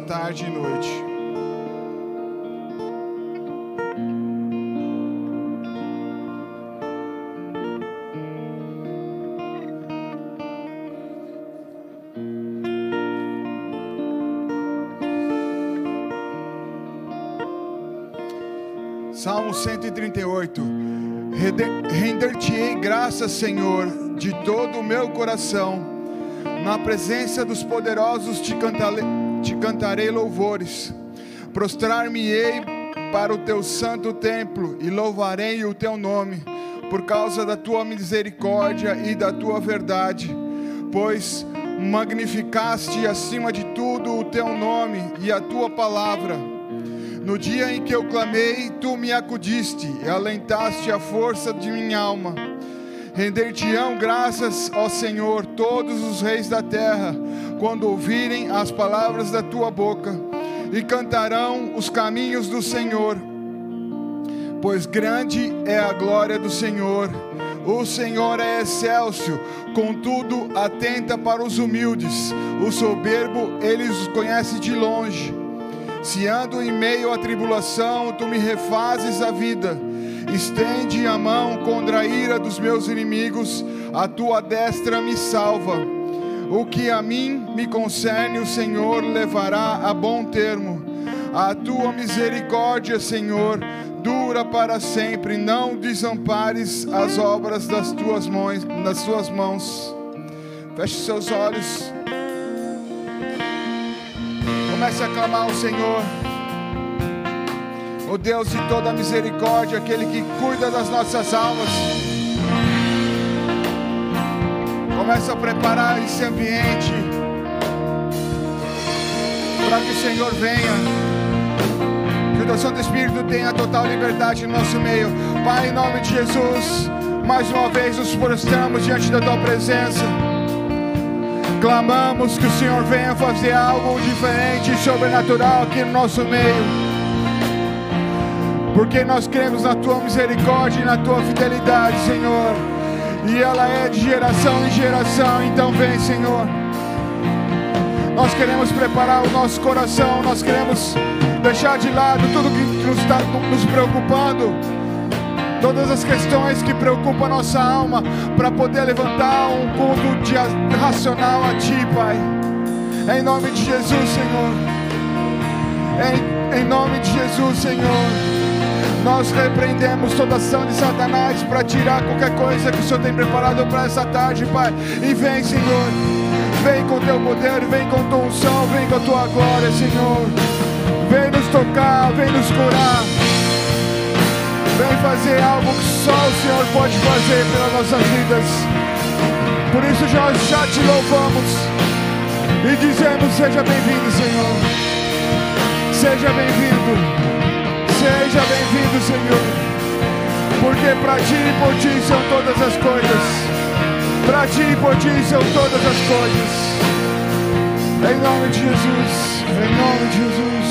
tarde e noite. Salmo 138. Render-te-ei graças, Senhor, de todo o meu coração. Na presença dos poderosos te, cantale, te cantarei louvores. Prostrar-me-ei para o teu santo templo e louvarei o teu nome, por causa da tua misericórdia e da tua verdade. Pois magnificaste acima de tudo o teu nome e a tua palavra no dia em que eu clamei, tu me acudiste e alentaste a força de minha alma. Render-te-ão graças, ó Senhor, todos os reis da terra, quando ouvirem as palavras da tua boca, e cantarão os caminhos do Senhor. Pois grande é a glória do Senhor. O Senhor é excelso, contudo atenta para os humildes. O soberbo ele os conhece de longe. Se ando em meio à tribulação, tu me refazes a vida. Estende a mão contra a ira dos meus inimigos, a tua destra me salva. O que a mim me concerne, o Senhor levará a bom termo. A tua misericórdia, Senhor, dura para sempre. Não desampares as obras das tuas mãos, nas tuas mãos. Feche seus olhos. Comece a clamar ao Senhor. O Deus de toda misericórdia, aquele que cuida das nossas almas. Comece a preparar esse ambiente para que o Senhor venha. Que o Santo Espírito tenha total liberdade no nosso meio. Pai, em nome de Jesus, mais uma vez nos prostramos diante da tua presença. Clamamos que o Senhor venha fazer algo diferente e sobrenatural aqui no nosso meio. Porque nós cremos na tua misericórdia e na tua fidelidade, Senhor. E ela é de geração em geração. Então vem, Senhor. Nós queremos preparar o nosso coração, nós queremos deixar de lado tudo que nos está nos preocupando todas as questões que preocupam a nossa alma, para poder levantar um culto de racional a Ti, Pai. Em nome de Jesus, Senhor. Em, em nome de Jesus, Senhor. Nós repreendemos toda ação de Satanás para tirar qualquer coisa que o Senhor tem preparado para essa tarde, Pai. E vem, Senhor. Vem com teu poder, vem com tua unção, vem com a tua glória, Senhor. Vem nos tocar, vem nos curar. Vem fazer algo que só o Senhor pode fazer pelas nossas vidas. Por isso nós já te louvamos e dizemos: Seja bem-vindo, Senhor. Seja bem-vindo. Seja bem-vindo, Senhor. Porque para ti e por ti são todas as coisas. Para ti e por ti são todas as coisas. Em nome de Jesus. Em nome de Jesus.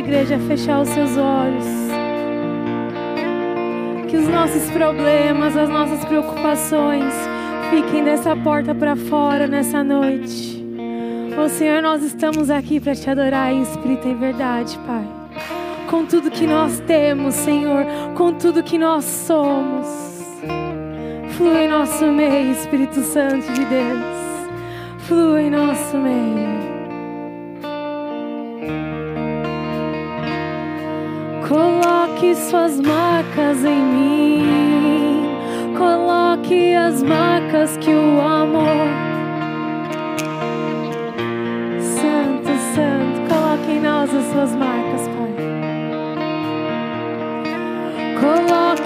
Igreja, fechar os seus olhos. Que os nossos problemas, as nossas preocupações fiquem dessa porta para fora nessa noite. Ô oh, Senhor, nós estamos aqui para te adorar em espírito e verdade, Pai. Com tudo que nós temos, Senhor, com tudo que nós somos. Flui em nosso meio, Espírito Santo de Deus. Flui em nosso meio. Coloque suas marcas em mim. Coloque as marcas que o amor.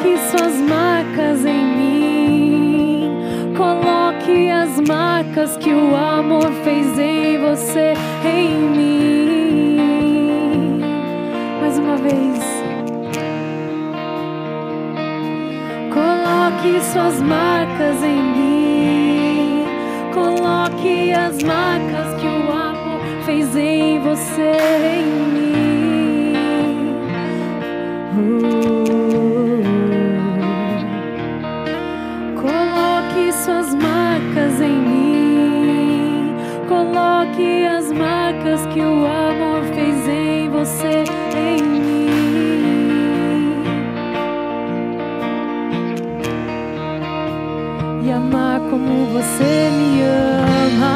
Coloque suas marcas em mim. Coloque as marcas que o amor fez em você, em mim. Mais uma vez. Coloque suas marcas em mim. Coloque as marcas que o amor fez em você, em mim. Que o amor fez em você, em mim. E amar como você me ama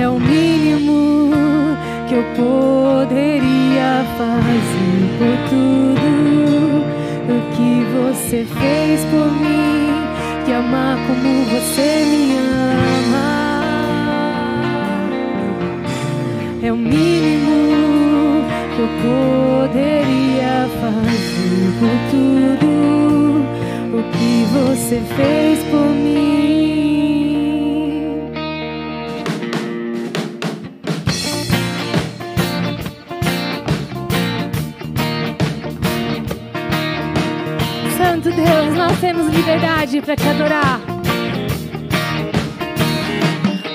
é o mínimo que eu poderia fazer por tudo o que você fez por mim. E amar como você me ama o mínimo que eu poderia fazer por tudo o que você fez por mim. Santo Deus, nós temos liberdade para te adorar.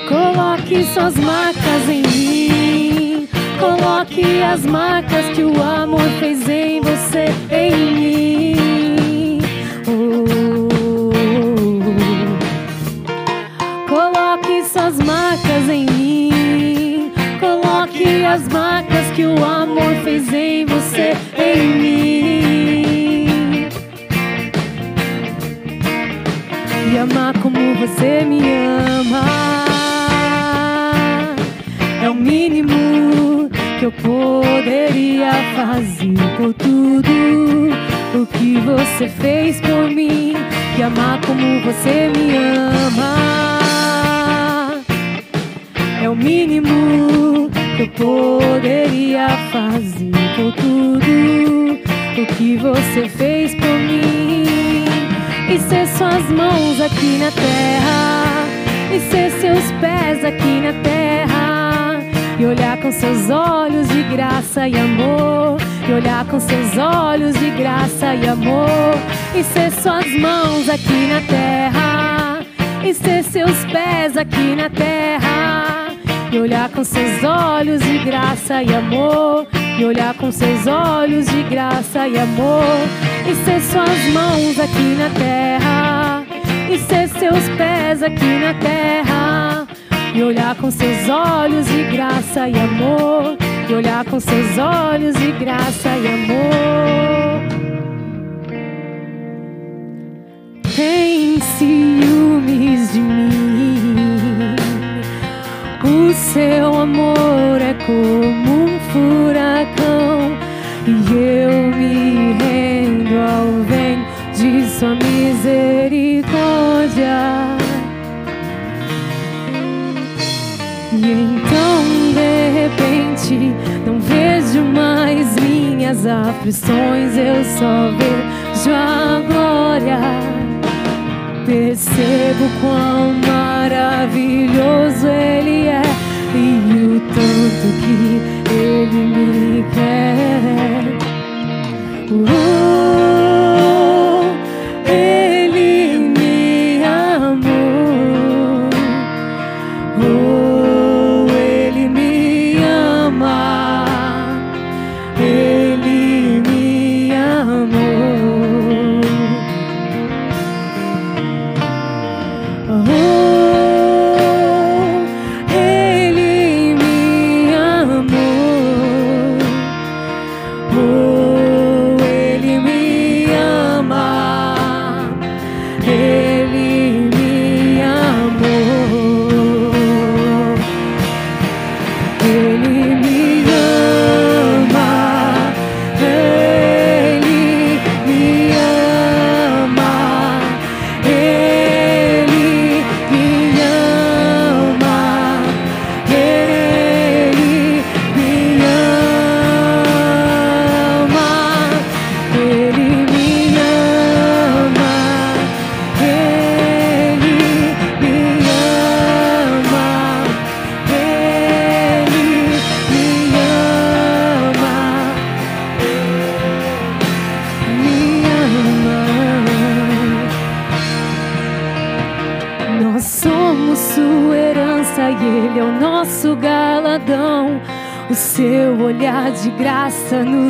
Coloque suas marcas em mim. Coloque as marcas que o amor fez em você, em mim. Oh. Coloque suas marcas em mim. Coloque as marcas que o amor fez em você, em mim. E amar como você me ama poderia fazer por tudo o que você fez por mim. E amar como você me ama é o mínimo que eu poderia fazer por tudo o que você fez por mim. E ser suas mãos aqui na terra, e ser seus pés aqui na terra, e olhar com seus olhos de graça e amor, e olhar com seus olhos de graça e amor, e ser suas mãos aqui na terra, e ser seus pés aqui na terra, e olhar com seus olhos de graça e amor, e olhar com seus olhos de graça e amor, e ser suas mãos aqui na terra, e ser seus pés aqui na terra, e olhar com seus olhos de graça e amor, e olhar com seus olhos de graça e amor. Tem ciúmes de mim. O seu amor é como um furacão e eu me rendo ao vento de sua misericórdia. Minhas aflições, eu só vejo a glória. Percebo quão maravilhoso Ele é e o tanto que Ele me quer. Oh,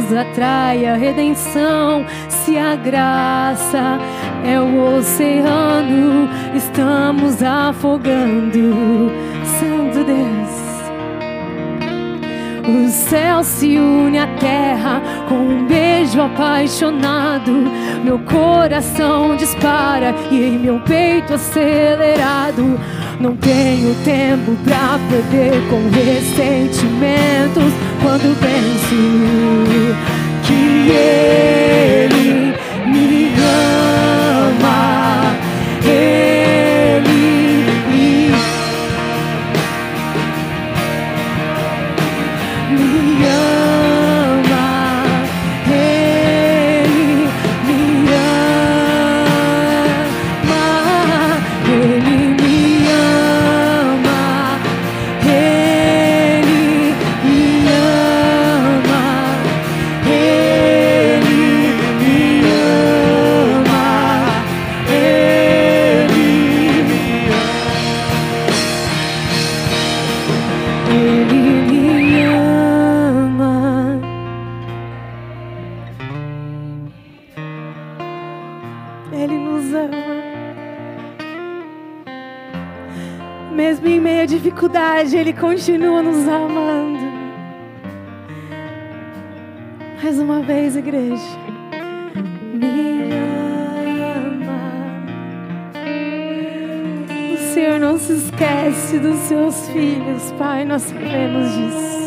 nos atrai a redenção. Se a graça é o oceano, estamos afogando. Santo Deus. O céu se une à terra com um beijo apaixonado. Meu coração dispara e em meu peito acelerado. Não tenho tempo pra perder com ressentimentos quando penso que Ele me ama. Ele Ele continua nos amando. Mais uma vez, igreja. Me ama. O Senhor não se esquece dos seus filhos, Pai, nós sabemos disso.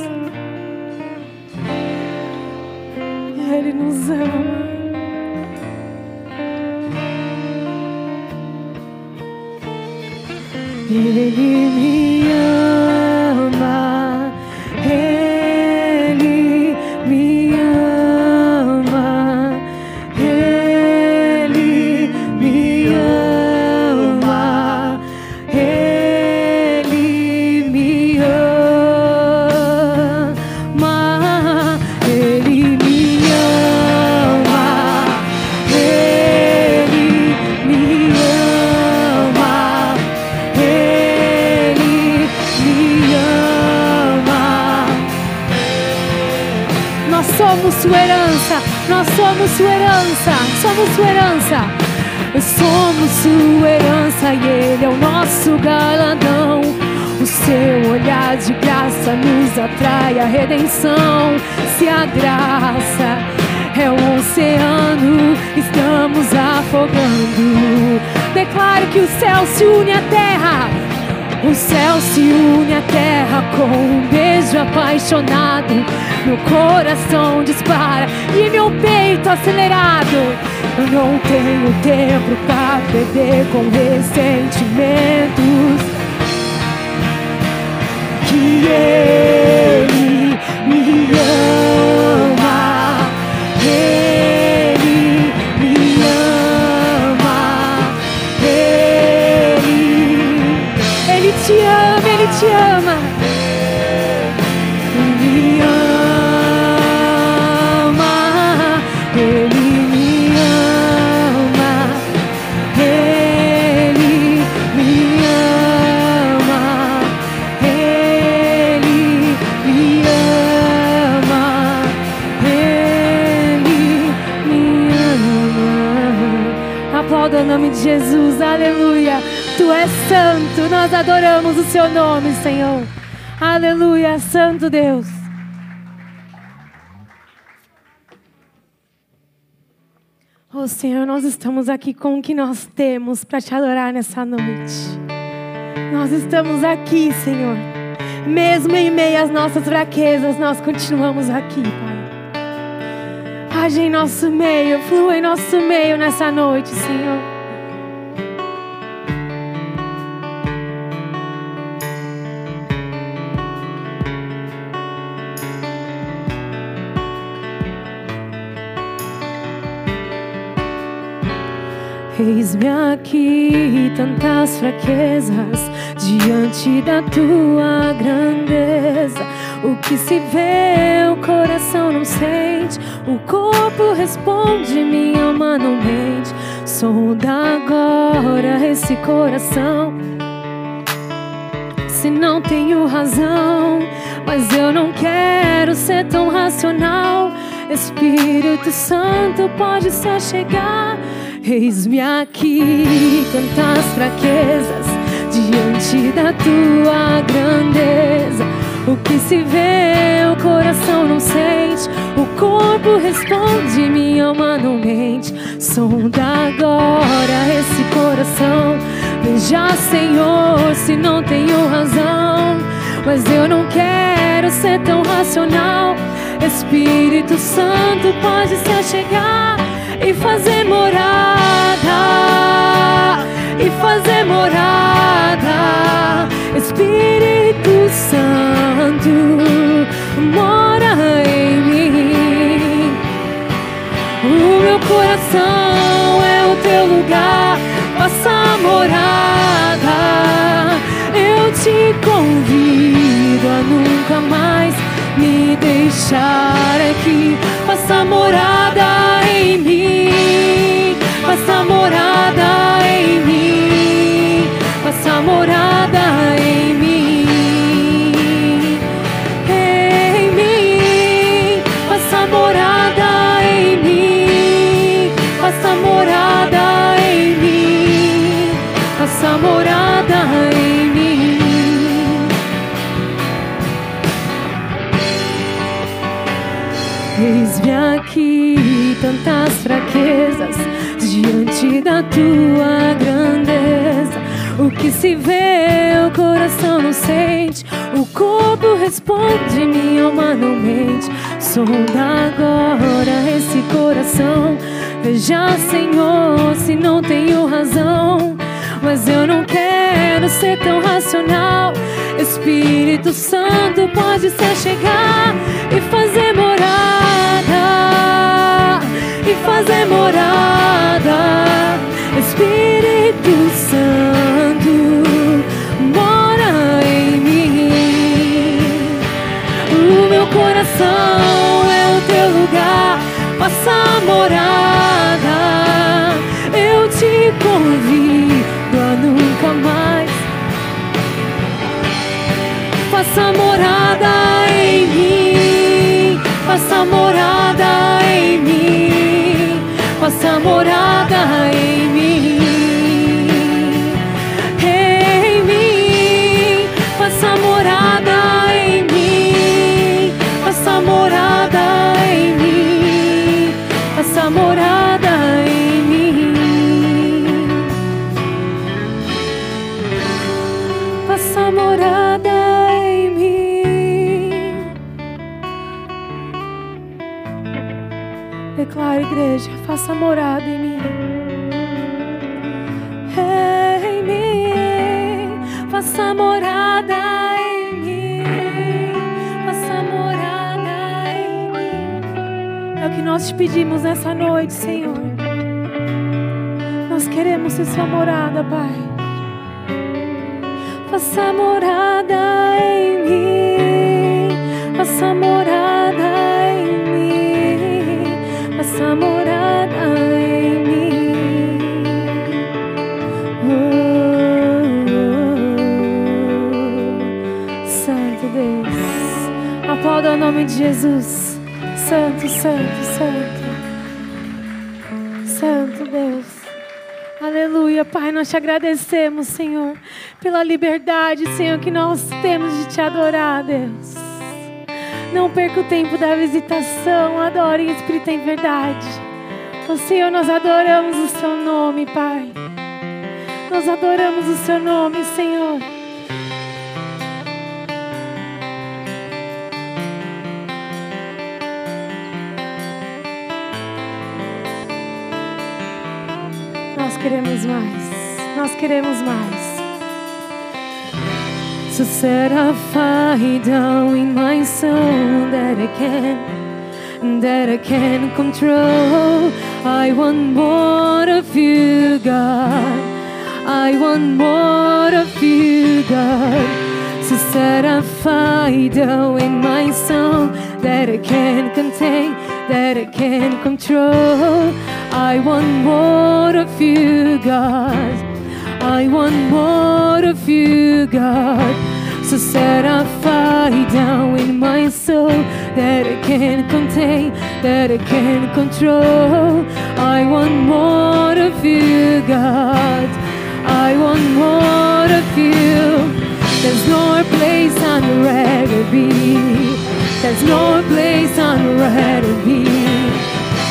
Nós estamos aqui com o que nós temos para te adorar nessa noite. Nós estamos aqui, Senhor. Mesmo em meio às nossas fraquezas, nós continuamos aqui, Pai. Age em nosso meio, flua em nosso meio nessa noite, Senhor. Eis-me aqui, tantas fraquezas diante da tua grandeza. O que se vê, o coração não sente, o corpo responde, minha alma não mente. Sonda agora esse coração. se não tenho razão. Mas eu não quero ser tão racional. Espírito Santo pode se achegar. Eis-me aqui, tantas fraquezas diante da tua grandeza. O que se vê, o coração não sente. O corpo responde, minha alma não mente. Sonda agora esse coração. Veja, Senhor, se não tenho razão. Mas eu não quero ser tão racional. Espírito Santo pode se achegar e fazer morada. E fazer morada. Espírito Santo mora em mim. O meu coração é o teu lugar, faça morada. Eu te convido a nunca mais me deixar aqui. Faça morada morada em mim, faça morada em mim, em mim, faça morada em mim, faça morada em mim, faça morada em mim. Eis-me aqui, tantas fraquezas da tua grandeza. O que se vê, o coração não sente, o corpo responde, minha alma não mente. Sonda agora esse coração, veja, Senhor, se não tenho razão. Mas eu não quero ser tão racional. Espírito Santo pode se chegar e fazer morada. E fazer morada. Morada. Em mim, faça morada em mim, morada em mim. Declare, igreja, faça morada em mim. Em mim, faça morada em mim. Faça morada em mim. É o que nós te pedimos nessa noite, Senhor. Nós queremos ser sua morada, Pai. Faça morada em mim, faça morada em mim, faça morada em mim. Oh, Santo Deus, aplauda o nome de Jesus. Santo, Santo, Santo, Santo Deus. Aleluia, Pai, nós te agradecemos, Senhor, pela liberdade, Senhor, que nós temos de te adorar, Deus. Não perca o tempo da visitação, adore em espírito em verdade. Ó Senhor, nós adoramos o seu nome, Pai. Nós adoramos o seu nome, Senhor. Nós queremos mais. Nós queremos mais. So set a fire down in my soul that I can, that I can control. I want more of you, God. I want more of you, God. So set a fire down in my soul that I can contain, that I can control. I want more of you, God. I want more of you, God. So set a fire down in my soul that I can't contain, that I can't control. I want more of you, God. I want more of you. There's no place I'd rather be. There's no place I'd rather be.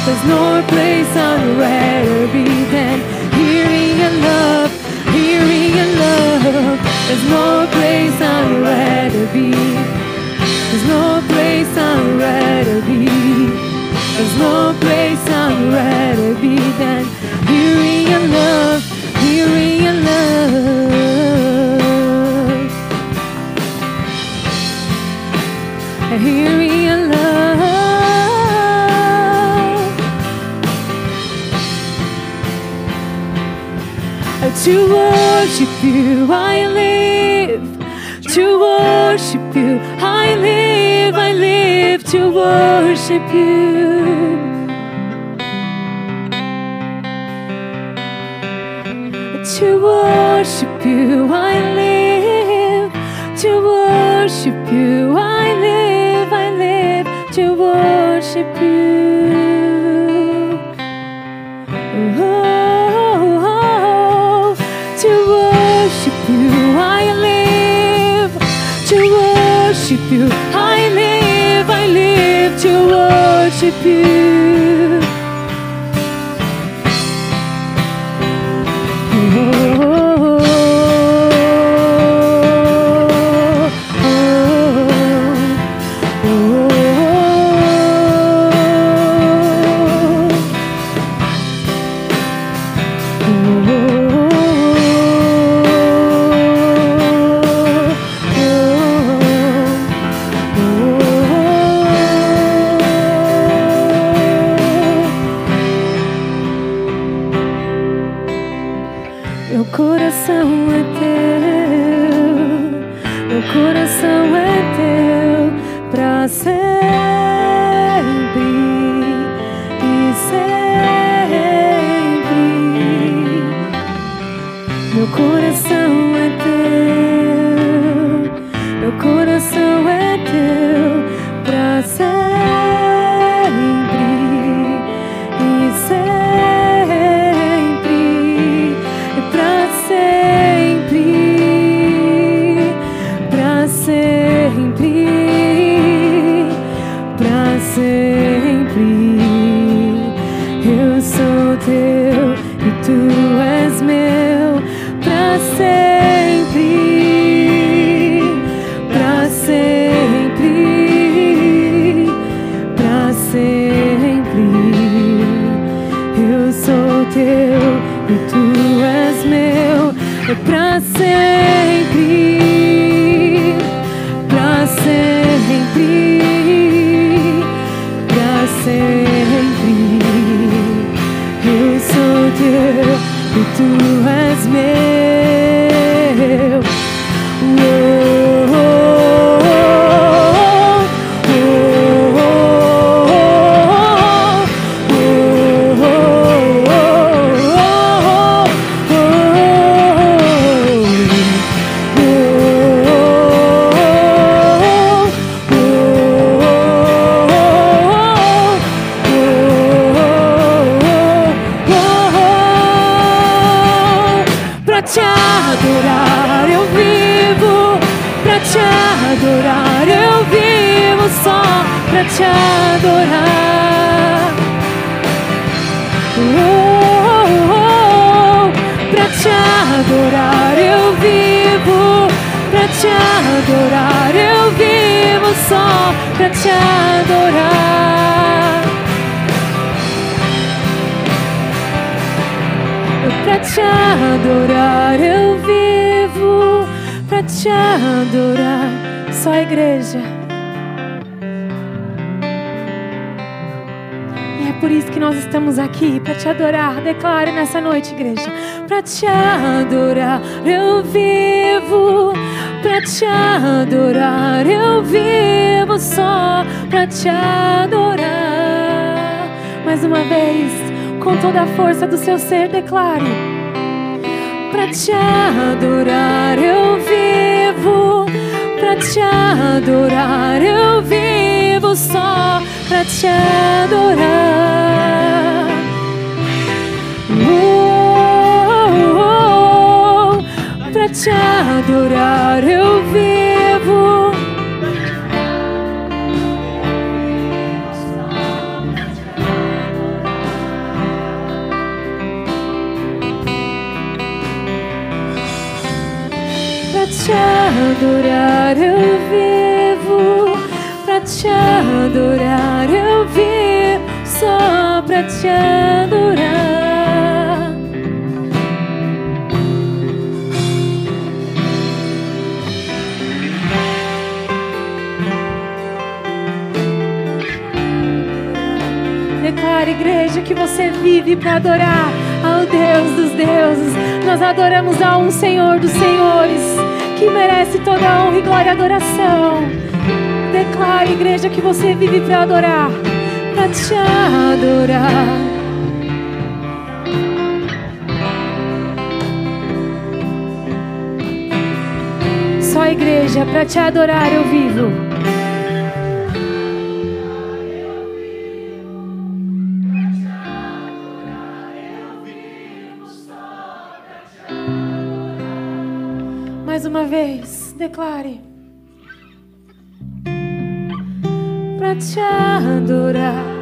There's no place I'd rather be than There's no place I'd rather be. There's no place I'd rather be. There's no place I'd rather be than hearing your love, hearing your love. Hearing To worship you, I live. To worship you, I live. I live to worship you. To worship you, I live. To worship you, I live. I live to worship you. Worship you, I live. I live to worship you. Te adorar eu vivo. Pra te adorar eu vivo, pra te adorar eu vivo, só pra te adorar. Que você vive para adorar ao Deus dos deuses. Nós adoramos a um Senhor dos senhores, que merece toda a honra e glória e adoração. Declare, igreja, que você vive para adorar, para te adorar. Só igreja, para te adorar eu vivo. Vez, declare. Pra te adorar.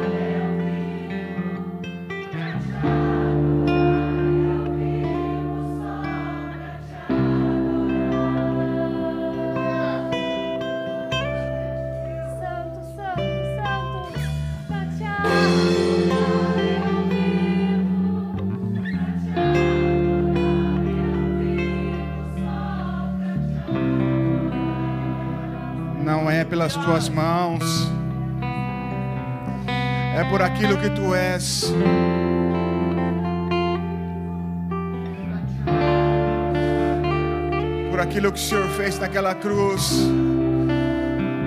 Pelas tuas mãos, é por aquilo que tu és. Por aquilo que o Senhor fez naquela cruz,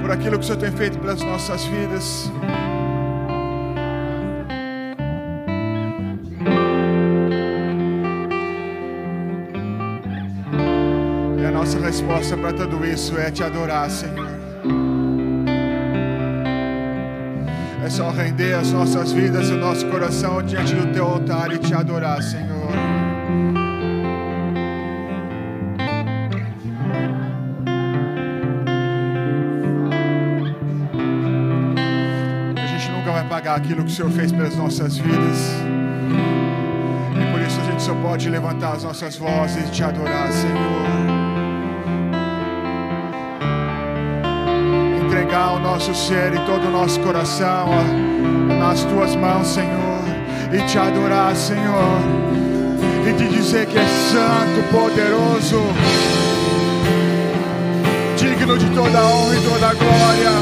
por aquilo que o Senhor tem feito pelas nossas vidas. E a nossa resposta para tudo isso é te adorar, Senhor. Só render as nossas vidas e o nosso coração diante do teu altar e te adorar, Senhor. A gente nunca vai pagar aquilo que o Senhor fez pelas nossas vidas. E por isso a gente só pode levantar as nossas vozes e te adorar, Senhor. Entregar o nosso ser e todo o nosso coração ó, nas tuas mãos, Senhor, e te adorar, Senhor, e te dizer que é santo, poderoso, digno de toda a honra e toda a glória,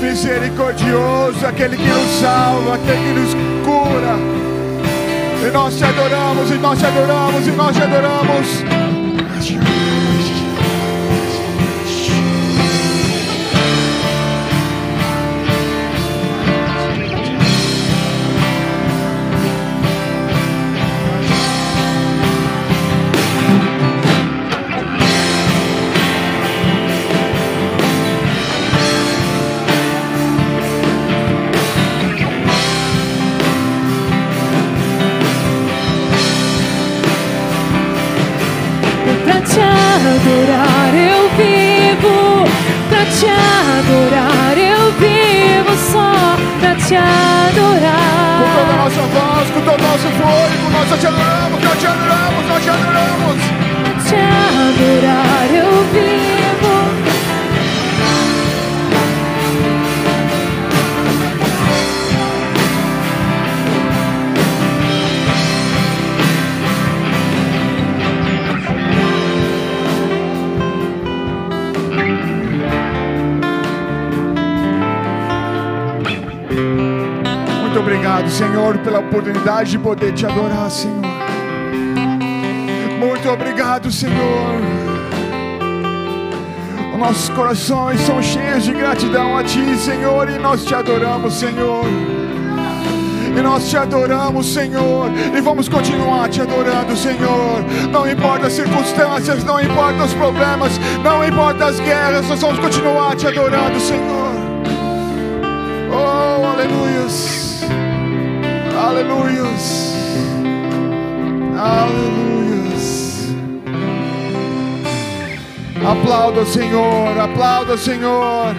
misericordioso, aquele que nos salva, aquele que nos cura. E nós te adoramos, e nós te adoramos, e nós te adoramos. Nosso fôlego, nós te adoramos, nós te adoramos, nós te adoramos. Te adorar obrigado, Senhor, pela oportunidade de poder te adorar, Senhor. Muito obrigado, Senhor. Os nossos corações são cheios de gratidão a Ti, Senhor, e nós te adoramos, Senhor. E nós te adoramos, Senhor. E vamos continuar te adorando, Senhor. Não importa as circunstâncias, não importa os problemas, não importa as guerras, nós vamos continuar te adorando, Senhor. Aleluias. Aleluias. Aplauda o Senhor, aplauda o Senhor.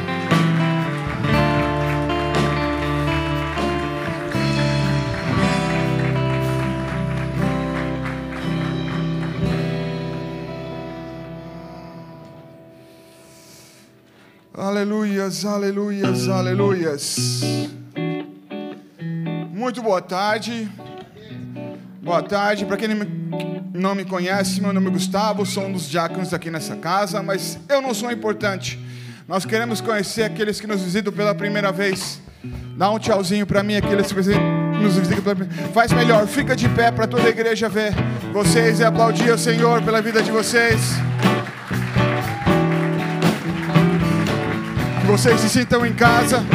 Aleluias, aleluias, aleluias. Muito boa tarde. Boa tarde. Para quem não me conhece, meu nome é Gustavo, sou um dos diáconos aqui nessa casa, mas eu não sou importante. Nós queremos conhecer aqueles que nos visitam pela primeira vez. Dá um tchauzinho para mim, aqueles que nos visitam pela primeira vez. Faz melhor, fica de pé para toda a igreja ver vocês e aplaudir o Senhor pela vida de vocês. vocês se sintam em casa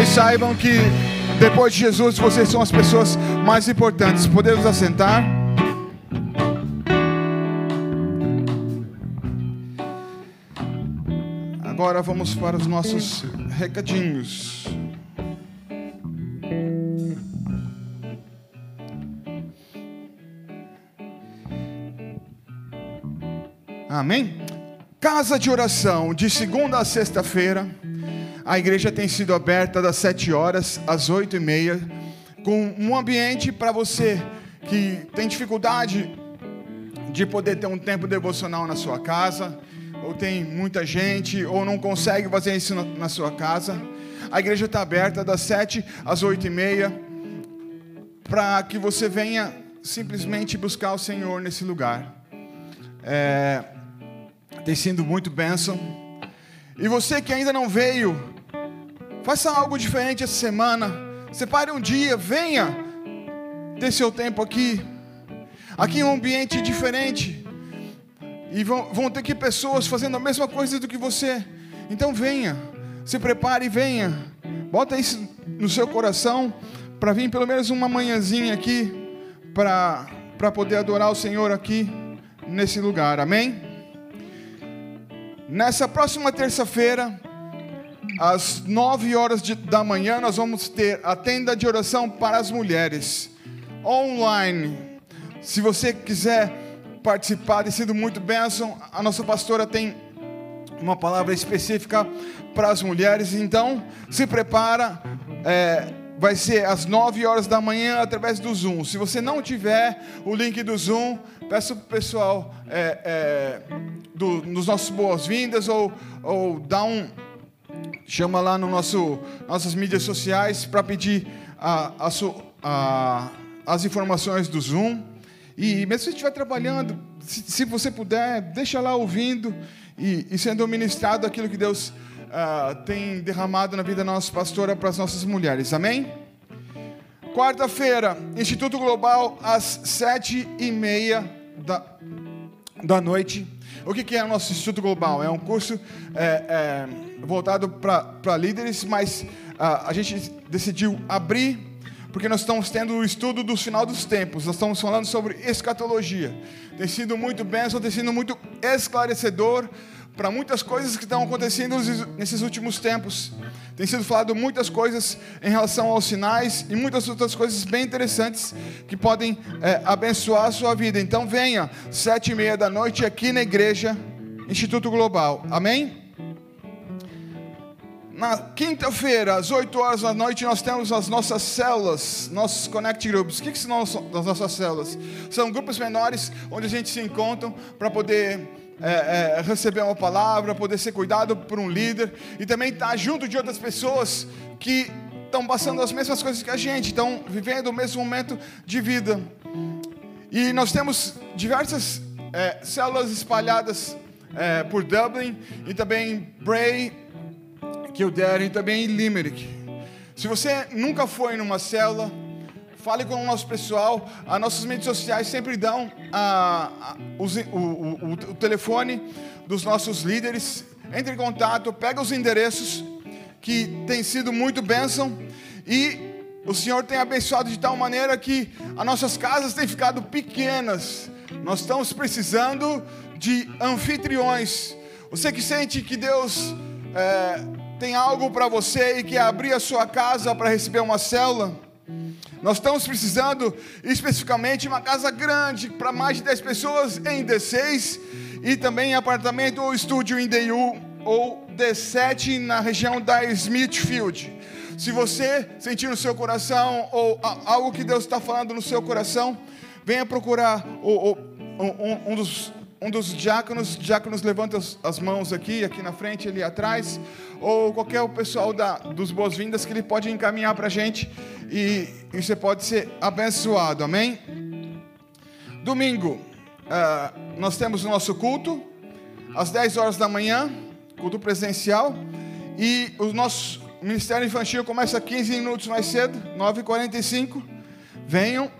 e saibam que depois de Jesus vocês são as pessoas mais importantes. Podemos assentar? Agora vamos para os nossos recadinhos. Amém? Casa de oração, de segunda a sexta-feira, a igreja tem sido aberta das sete horas às oito e meia, com um ambiente para você que tem dificuldade de poder ter um tempo devocional na sua casa, ou tem muita gente, ou não consegue fazer isso na sua casa. A igreja está aberta das sete às oito e meia, para que você venha simplesmente buscar o Senhor nesse lugar. É, tem sido muito bênção. E você que ainda não veio, faça algo diferente essa semana. Separe um dia, venha ter seu tempo aqui. Aqui é um ambiente diferente. E vão, vão ter que pessoas fazendo a mesma coisa do que você. Então venha, se prepare e venha. Bota isso no seu coração para vir pelo menos uma manhãzinha aqui para poder adorar o Senhor aqui nesse lugar. Amém? Nessa próxima terça-feira, às nove horas de, da manhã, nós vamos ter a tenda de oração para as mulheres, online. Se você quiser participar, tem sido muito bênção. A nossa pastora tem uma palavra específica para as mulheres, então se prepara. É, vai ser às 9 horas da manhã através do Zoom. Se você não tiver o link do Zoom, peço para o pessoal é, é, do, nos nossos boas-vindas ou, ou dá um chama lá no nosso nossas mídias sociais para pedir a, a, a, as informações do Zoom. E mesmo se estiver trabalhando, se, se, você puder, deixa lá ouvindo e, e sendo ministrado aquilo que Deus uh, tem derramado na vida da nossa pastora para as nossas mulheres. Amém? Quarta-feira, Instituto Global, às sete e meia da, da noite. O que, que é o nosso Instituto Global? É um curso é, é, voltado para líderes, mas uh, a gente decidiu abrir porque nós estamos tendo o estudo do final dos tempos, nós estamos falando sobre escatologia. Tem sido muito bênção, tem sido muito esclarecedor para muitas coisas que estão acontecendo nesses últimos tempos. Tem sido falado muitas coisas em relação aos sinais e muitas outras coisas bem interessantes que podem é, abençoar a sua vida. Então venha, sete e meia da noite aqui na igreja Instituto Global. Amém? Na quinta-feira, às 8 horas da noite, nós temos as nossas células, nossos Connect Groups. O que, que são as nossas células? São grupos menores onde a gente se encontra para poder é, é, receber uma palavra, poder ser cuidado por um líder e também estar tá junto de outras pessoas que estão passando as mesmas coisas que a gente, estão vivendo o mesmo momento de vida. E nós temos diversas é, células espalhadas é, por Dublin e também Bray, Kildare e também em Limerick. Se você nunca foi numa célula, Fale com o nosso pessoal. As nossas mídias sociais sempre dão a, a, o, o, o, telefone dos nossos líderes. Entre em contato, pega os endereços que tem sido muito bênção e o Senhor tem abençoado de tal maneira que as nossas casas têm ficado pequenas. Nós estamos precisando de anfitriões. Você que sente que Deus é, tem algo para você e quer abrir a sua casa para receber uma célula, nós estamos precisando especificamente de uma casa grande para mais de 10 pessoas em D6 e também apartamento ou estúdio em DU ou D7 na região da Smithfield. Se você sentir no seu coração ou algo que Deus está falando no seu coração, venha procurar o, o, um, um, dos, um dos diáconos. Diáconos levanta as mãos aqui, aqui na frente, ali atrás, ou qualquer pessoal da, dos boas-vindas que ele pode encaminhar para a gente e, e, você pode ser abençoado, amém? Domingo, uh, nós temos o nosso culto, às 10 horas da manhã, culto presencial, e o nosso Ministério Infantil começa 15 minutos mais cedo, 9h45. Venham.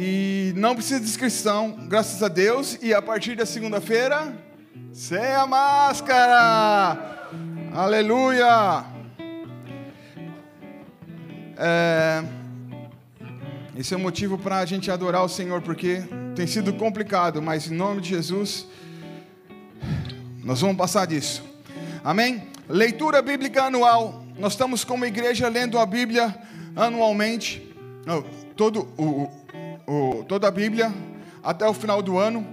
E não precisa de inscrição, graças a Deus. E a partir da segunda-feira, sem a máscara. Aleluia. É, esse é o motivo para a gente adorar o Senhor, porque tem sido complicado, mas em nome de Jesus, nós vamos passar disso. Amém? Leitura bíblica anual. Nós estamos como igreja lendo a Bíblia anualmente. Todo, o, o, toda a Bíblia até o final do ano.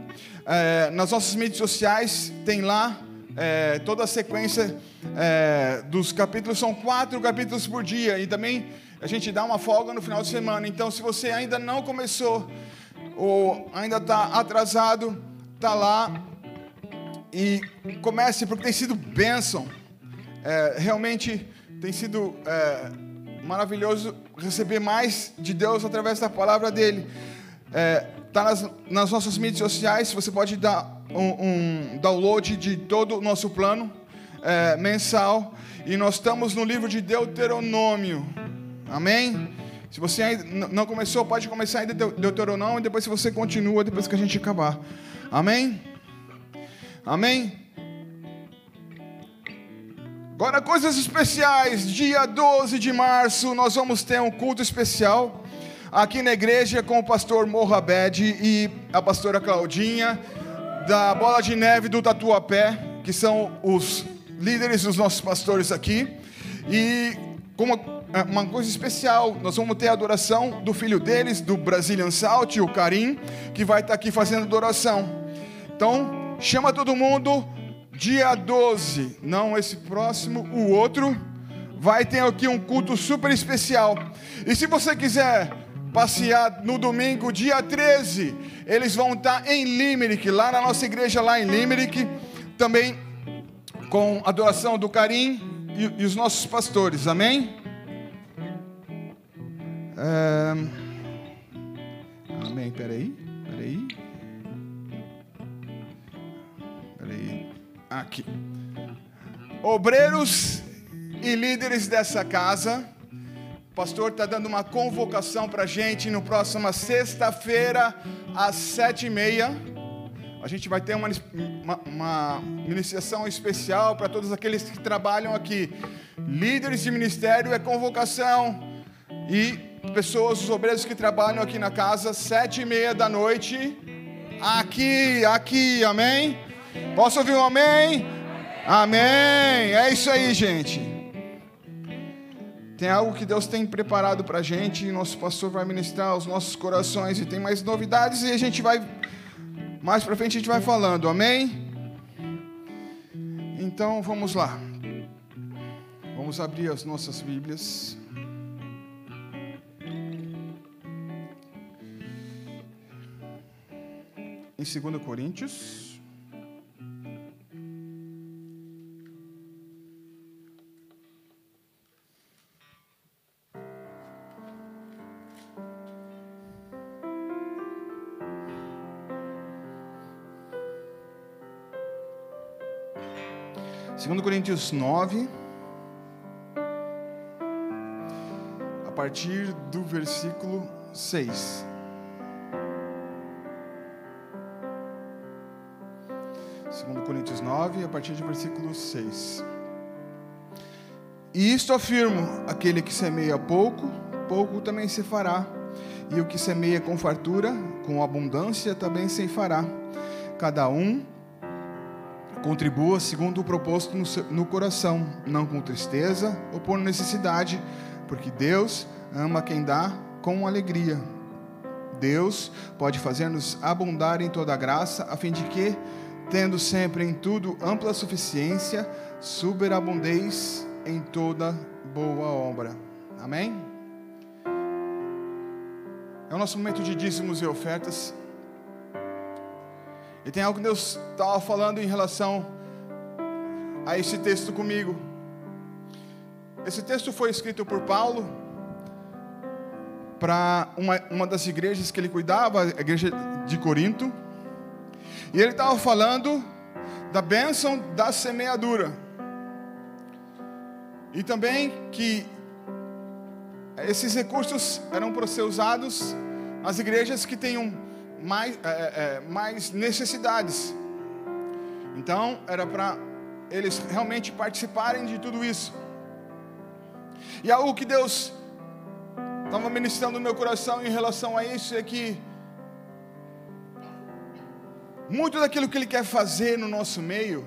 É, nas nossas mídias sociais tem lá é, toda a sequência é, dos capítulos. São quatro capítulos por dia. E também a gente dá uma folga no final de semana. Então, se você ainda não começou ou ainda está atrasado, está lá e comece porque tem sido bênção. É, realmente tem sido é, maravilhoso receber mais de Deus através da palavra dele. É, tá nas, nas, nossas mídias sociais, você pode dar um, um download de todo o nosso plano é, mensal. E nós estamos no livro de Deuteronômio. Amém? Se você ainda não começou, pode começar ainda Deuteronômio e depois se você continua depois que a gente acabar. Amém? Amém? Agora, coisas especiais. Dia 12 de março, nós vamos ter um culto especial aqui na igreja com o pastor Morrabed e a pastora Claudinha, da Bola de Neve do Tatuapé, que são os líderes dos nossos pastores aqui. E como uma coisa especial, nós vamos ter a adoração do filho deles, do Brazilian Salt, o Karim, que vai estar aqui fazendo adoração. Então, chama todo mundo dia 12, não esse próximo, o outro, vai ter aqui um culto super especial. E se você quiser passear no domingo, dia 13, eles vão estar em Limerick, lá na nossa igreja, lá em Limerick, também com adoração do Carim e, e os nossos pastores, amém? É... Amém, peraí. Aqui. Obreiros e líderes dessa casa, o pastor está dando uma convocação para a gente no próxima sexta-feira, às sete e meia. A gente vai ter uma, uma, uma ministração especial para todos aqueles que trabalham aqui. Líderes de ministério é convocação e pessoas, os obreiros que trabalham aqui na casa, sete e meia da noite, aqui, aqui, amém? Posso ouvir um amém? Amém. É isso aí, gente. Tem algo que Deus tem preparado para a gente e nosso pastor vai ministrar os nossos corações e tem mais novidades e a gente vai mais para frente a gente vai falando, amém? Então vamos lá. Vamos abrir as nossas Bíblias. Em 2 Coríntios Segundo Coríntios 9, a partir do versículo 6. Segundo Coríntios 9, a partir do versículo 6. E isto afirmo: aquele que semeia pouco, pouco também se fará. E o que semeia com fartura, com abundância, também se fará. Cada um contribua segundo o proposto no, no coração, não com tristeza ou por necessidade, porque Deus ama quem dá com alegria. Deus pode fazer-nos abundar em toda graça, a fim de que, tendo sempre em tudo ampla suficiência, superabundez em toda boa obra. Amém? É o nosso momento de dízimos e ofertas. E tem algo que Deus estava falando em relação a esse texto comigo. Esse texto foi escrito por Paulo para uma, uma das igrejas que ele cuidava, a igreja de Corinto. E ele estava falando da bênção da semeadura. E também que esses recursos eram para ser usados nas igrejas que tenham mais, é, é, mais necessidades. Então, era para eles realmente participarem de tudo isso. E algo que Deus estava ministrando no meu coração em relação a isso é que muito daquilo que Ele quer fazer no nosso meio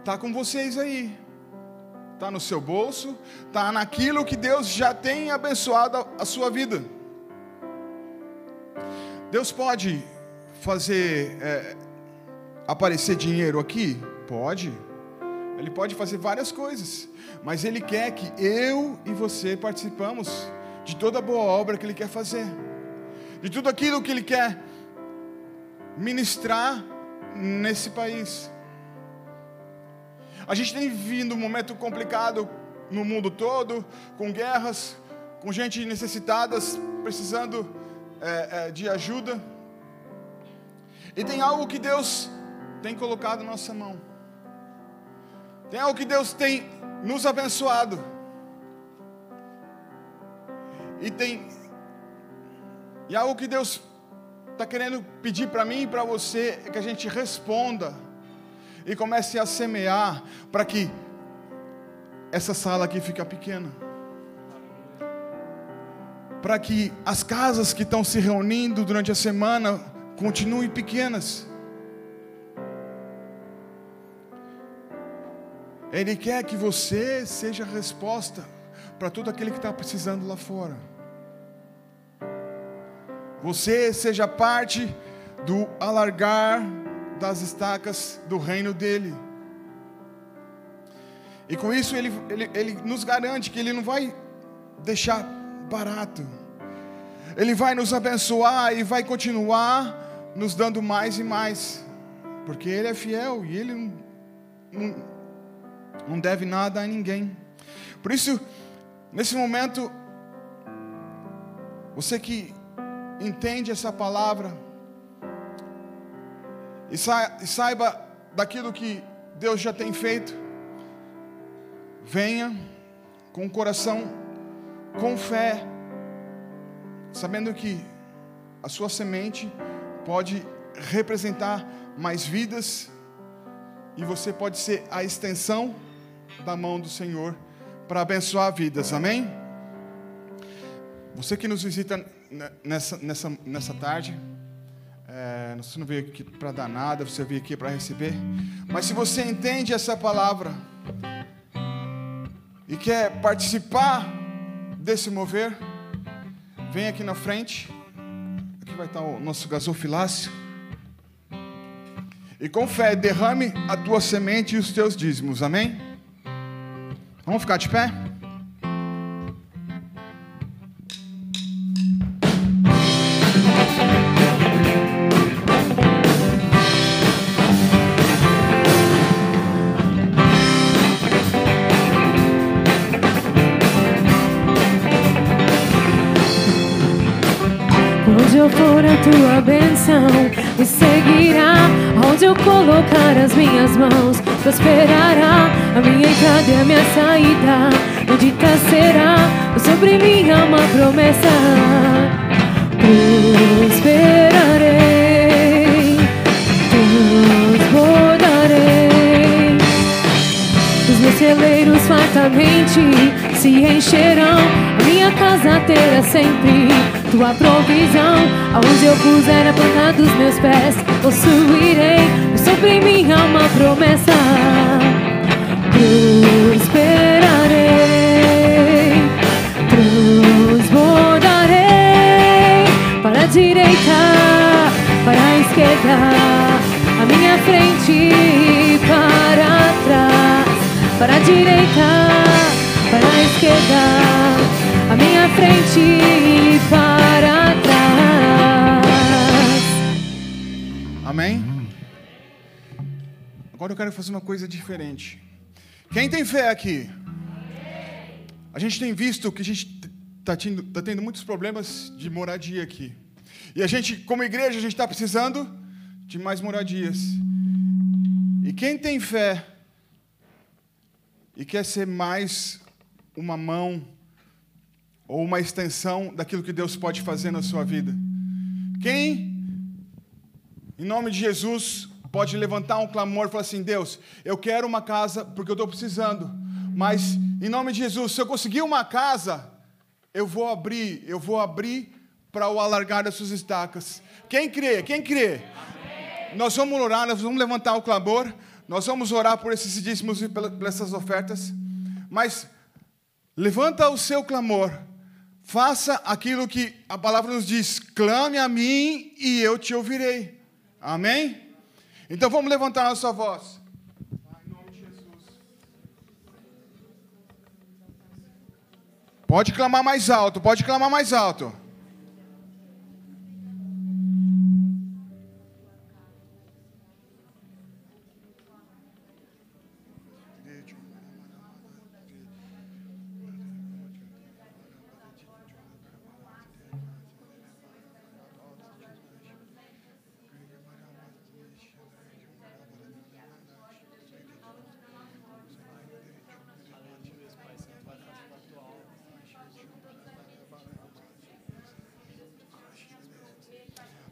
está com vocês aí, está no seu bolso, está naquilo que Deus já tem abençoado a sua vida. Deus pode fazer é, aparecer dinheiro aqui? Pode. Ele pode fazer várias coisas, mas Ele quer que eu e você participamos de toda a boa obra que Ele quer fazer, de tudo aquilo que Ele quer ministrar nesse país. A gente tem vivido um momento complicado no mundo todo, com guerras, com gente necessitadas, precisando é, é, de ajuda. E tem algo que Deus tem colocado na nossa mão. Tem algo que Deus tem nos abençoado. E tem e algo que Deus está querendo pedir para mim e para você é que a gente responda e comece a semear para que essa sala aqui fique pequena para que as casas que estão se reunindo durante a semana continuem pequenas. Ele quer que você seja a resposta para todo aquele que está precisando lá fora. Você seja parte do alargar das estacas do reino dele. E com isso ele, ele, ele nos garante que ele não vai deixar barato. Ele vai nos abençoar e vai continuar nos dando mais e mais, porque Ele é fiel e Ele não, não, não deve nada a ninguém. Por isso, nesse momento, você que entende essa palavra e saiba daquilo que Deus já tem feito, venha com o coração com fé, sabendo que a sua semente pode representar mais vidas e você pode ser a extensão da mão do Senhor para abençoar vidas, amém? Você que nos visita nessa, nessa, nessa tarde, é, você não veio aqui para dar nada, você veio aqui para receber, mas se você entende essa palavra e quer participar desse mover, vem aqui na frente. Aqui vai estar o nosso gasofilácio. E com fé, derrame a tua semente e os teus dízimos. Amém? Vamos ficar de pé? Colocar as minhas mãos, prosperará a minha entrada e a minha saída. Bendita será sobre mim há uma promessa. Prosperarei, transbordarei. Os meus celeiros abundantemente se encherão. A minha casa terá sempre tua provisão. Aonde eu puser a planta dos meus pés, possuirei. Sobre minha uma promessa. Prosperarei, transbordarei para a direita, para a esquerda, a minha frente e para trás, para a direita, para a esquerda, a minha frente e para trás. Agora eu quero fazer uma coisa diferente. Quem tem fé aqui? A gente tem visto que a gente está tendo, tá tendo muitos problemas de moradia aqui. E a gente, como igreja, a gente está precisando de mais moradias. E quem tem fé e quer ser mais uma mão ou uma extensão daquilo que Deus pode fazer na sua vida? Quem, em nome de Jesus, pode levantar um clamor e falar assim: Deus, eu quero uma casa porque eu estou precisando, mas em nome de Jesus, se eu conseguir uma casa, eu vou abrir, eu vou abrir para o alargar das suas estacas. Quem crê? Quem crê? Nós vamos orar, nós vamos levantar o clamor, nós vamos orar por esses dízimos e por essas ofertas, mas levanta o seu clamor, faça aquilo que a palavra nos diz: clame a mim e eu te ouvirei. Amém? Então vamos levantar a nossa voz. Pode clamar mais alto, pode clamar mais alto.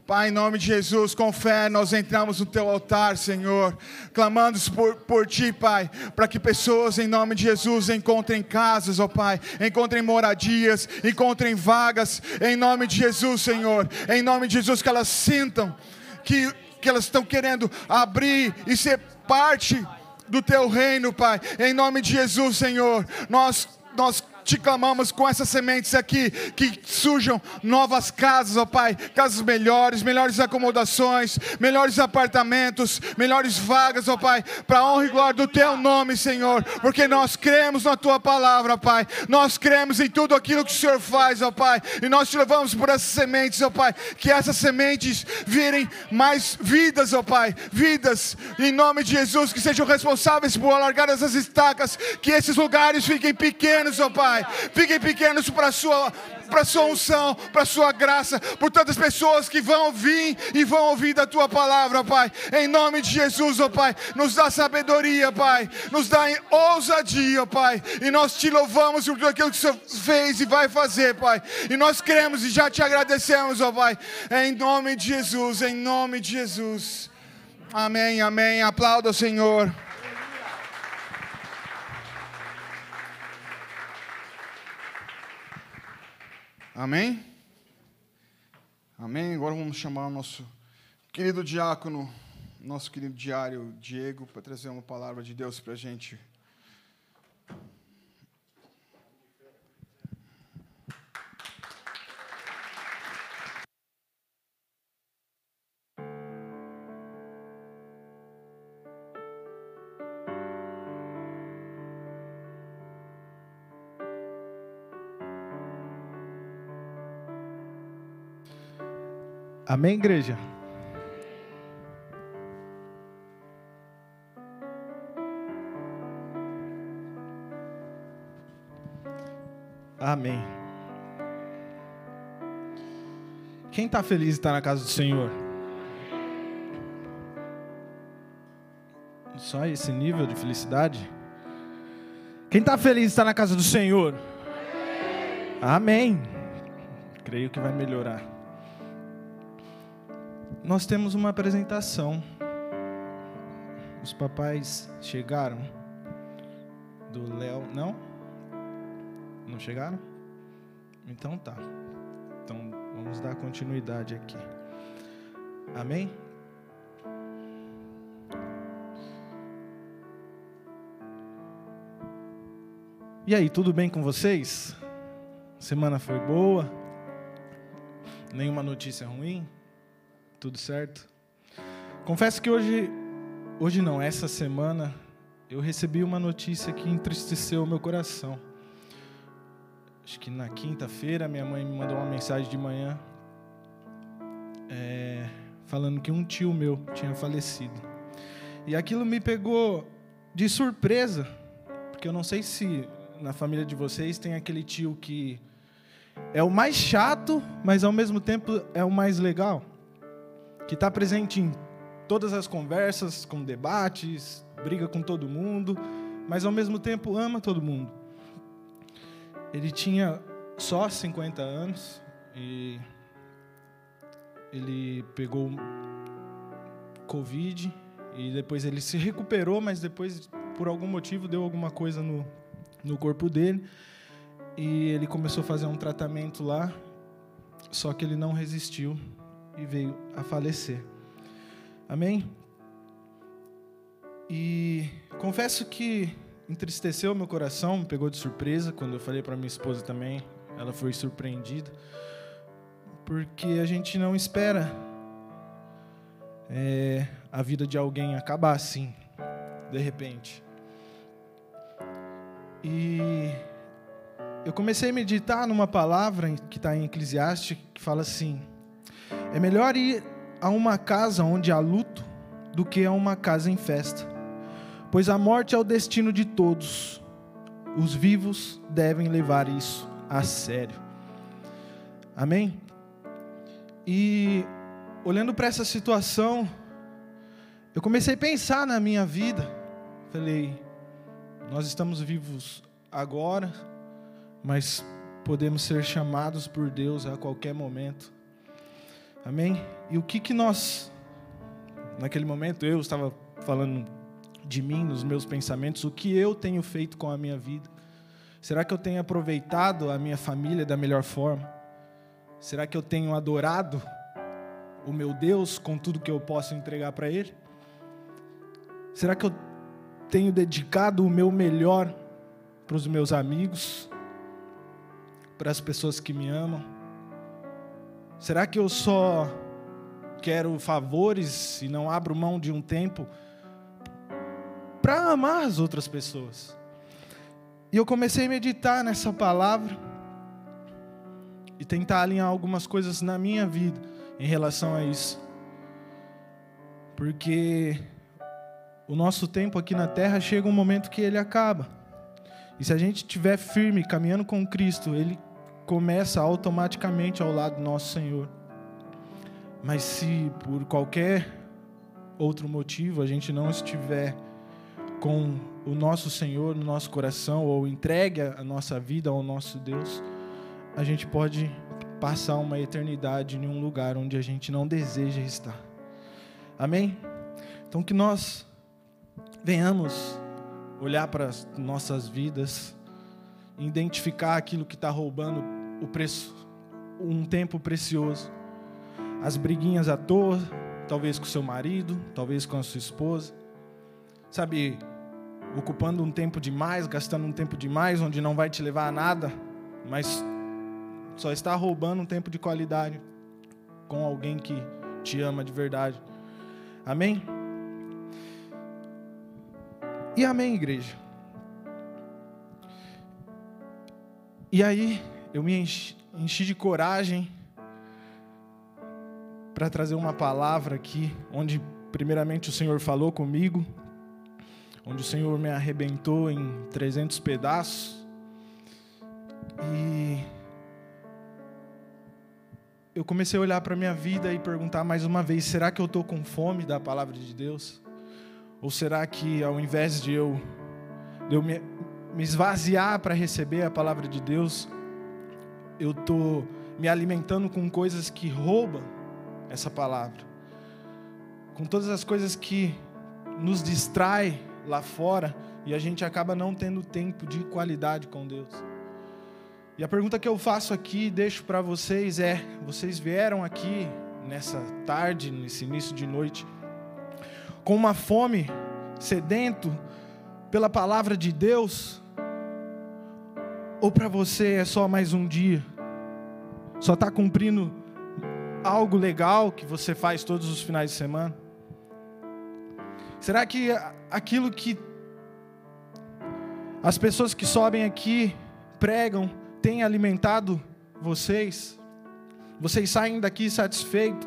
Pai, em nome de Jesus, com fé, nós entramos no teu altar, Senhor, clamando por, por ti, Pai, para que pessoas, em nome de Jesus, encontrem casas, ó Pai, encontrem moradias, encontrem vagas, em nome de Jesus, Senhor, em nome de Jesus, que elas sintam que, que elas estão querendo abrir e ser parte do teu reino, Pai, em nome de Jesus, Senhor, nós, nós te clamamos com essas sementes aqui, que surjam novas casas, ó Pai, casas melhores, melhores acomodações, melhores apartamentos, melhores vagas, ó Pai, para honra e glória do Teu nome, Senhor, porque nós cremos na Tua palavra, Pai, nós cremos em tudo aquilo que o Senhor faz, ó Pai, e nós te levamos por essas sementes, ó Pai, que essas sementes virem mais vidas, ó Pai, vidas, em nome de Jesus, que sejam responsáveis por alargar essas estacas, que esses lugares fiquem pequenos, ó Pai, Pai. Fiquem pequenos para a sua para sua unção, para sua graça, por tantas pessoas que vão vir e vão ouvir da tua palavra, Pai. Em nome de Jesus, ó Pai, nos dá sabedoria, Pai. Nos dá ousadia, Pai. E nós te louvamos por tudo aquilo que o Senhor fez e vai fazer, Pai. E nós cremos e já te agradecemos, ó Pai. Em nome de Jesus, em nome de Jesus. Amém, amém. Aplauda o Senhor. Amém? Amém? Agora vamos chamar o nosso querido diácono, nosso querido diário Diego, para trazer uma palavra de Deus para a gente. Amém, igreja? Amém. Quem está feliz estar na casa do Senhor? Só esse nível de felicidade? Quem está feliz estar na casa do Senhor? Amém. Creio que vai melhorar nós temos uma apresentação. Os papais chegaram do Léo. Não? Não chegaram? Então tá. Então vamos dar continuidade aqui. Amém? E aí, tudo bem com vocês? Semana foi boa? Nenhuma notícia ruim? Tudo certo? Confesso que hoje, hoje não, essa semana, eu recebi uma notícia que entristeceu o meu coração. Acho que na quinta-feira, minha mãe me mandou uma mensagem de manhã, é, falando que um tio meu tinha falecido. E aquilo me pegou de surpresa, porque eu não sei se na família de vocês tem aquele tio que é o mais chato, mas ao mesmo tempo é o mais legal, que está presente em todas as conversas, com debates, briga com todo mundo, mas ao mesmo tempo ama todo mundo. Ele tinha só 50 anos e ele pegou Covid e depois ele se recuperou, mas depois, por algum motivo, deu alguma coisa no, no corpo dele e ele começou a fazer um tratamento lá, só que ele não resistiu e veio a falecer. Amém? E confesso que entristeceu meu coração, me pegou de surpresa quando eu falei para minha esposa também, ela foi surpreendida, porque a gente não espera é, a vida de alguém acabar assim, de repente. E eu comecei a meditar numa palavra que está em Eclesiastes que fala assim: é melhor ir a uma casa onde há luto do que a uma casa em festa, pois a morte é o destino de todos. Os vivos devem levar isso a sério. Amém? E olhando para essa situação, eu comecei a pensar na minha vida. Falei, nós estamos vivos agora, mas podemos ser chamados por Deus a qualquer momento. Amém? E o que que nós naquele momento eu estava falando de mim, nos meus pensamentos, o que eu tenho feito com a minha vida? Será que eu tenho aproveitado a minha família da melhor forma? Será que eu tenho adorado o meu Deus com tudo que eu posso entregar para Ele? Será que eu tenho dedicado o meu melhor para os meus amigos, para as pessoas que me amam? Será que eu só quero favores e não abro mão de um tempo para amar as outras pessoas? E eu comecei a meditar nessa palavra e tentar alinhar algumas coisas na minha vida em relação a isso. Porque o nosso tempo aqui na terra chega um momento que ele acaba. E se a gente estiver firme, caminhando com Cristo, ele começa automaticamente ao lado do nosso Senhor. Mas se por qualquer outro motivo a gente não estiver com o nosso Senhor no nosso coração ou entregue a nossa vida ao nosso Deus, a gente pode passar uma eternidade em um lugar onde a gente não deseja estar. Amém? Então que nós venhamos olhar para as nossas vidas, identificar aquilo que está roubando o preço, um tempo precioso, as briguinhas à toa, talvez com seu marido, talvez com a sua esposa, sabe, ocupando um tempo demais, gastando um tempo demais, onde não vai te levar a nada, mas só está roubando um tempo de qualidade com alguém que te ama de verdade. Amém? E amém, igreja. E aí, eu me enchi, enchi de coragem para trazer uma palavra aqui, onde primeiramente o Senhor falou comigo, onde o Senhor me arrebentou em 300 pedaços. E eu comecei a olhar para a minha vida e perguntar mais uma vez: será que eu estou com fome da palavra de Deus? Ou será que ao invés de eu, de eu me, me esvaziar para receber a palavra de Deus, eu estou me alimentando com coisas que roubam essa palavra? Com todas as coisas que nos distrai lá fora e a gente acaba não tendo tempo de qualidade com Deus. E a pergunta que eu faço aqui, deixo para vocês é: vocês vieram aqui nessa tarde, nesse início de noite, com uma fome, sedento pela palavra de Deus? Ou para você é só mais um dia? Só está cumprindo algo legal que você faz todos os finais de semana? Será que aquilo que as pessoas que sobem aqui pregam tem alimentado vocês? Vocês saem daqui satisfeitos?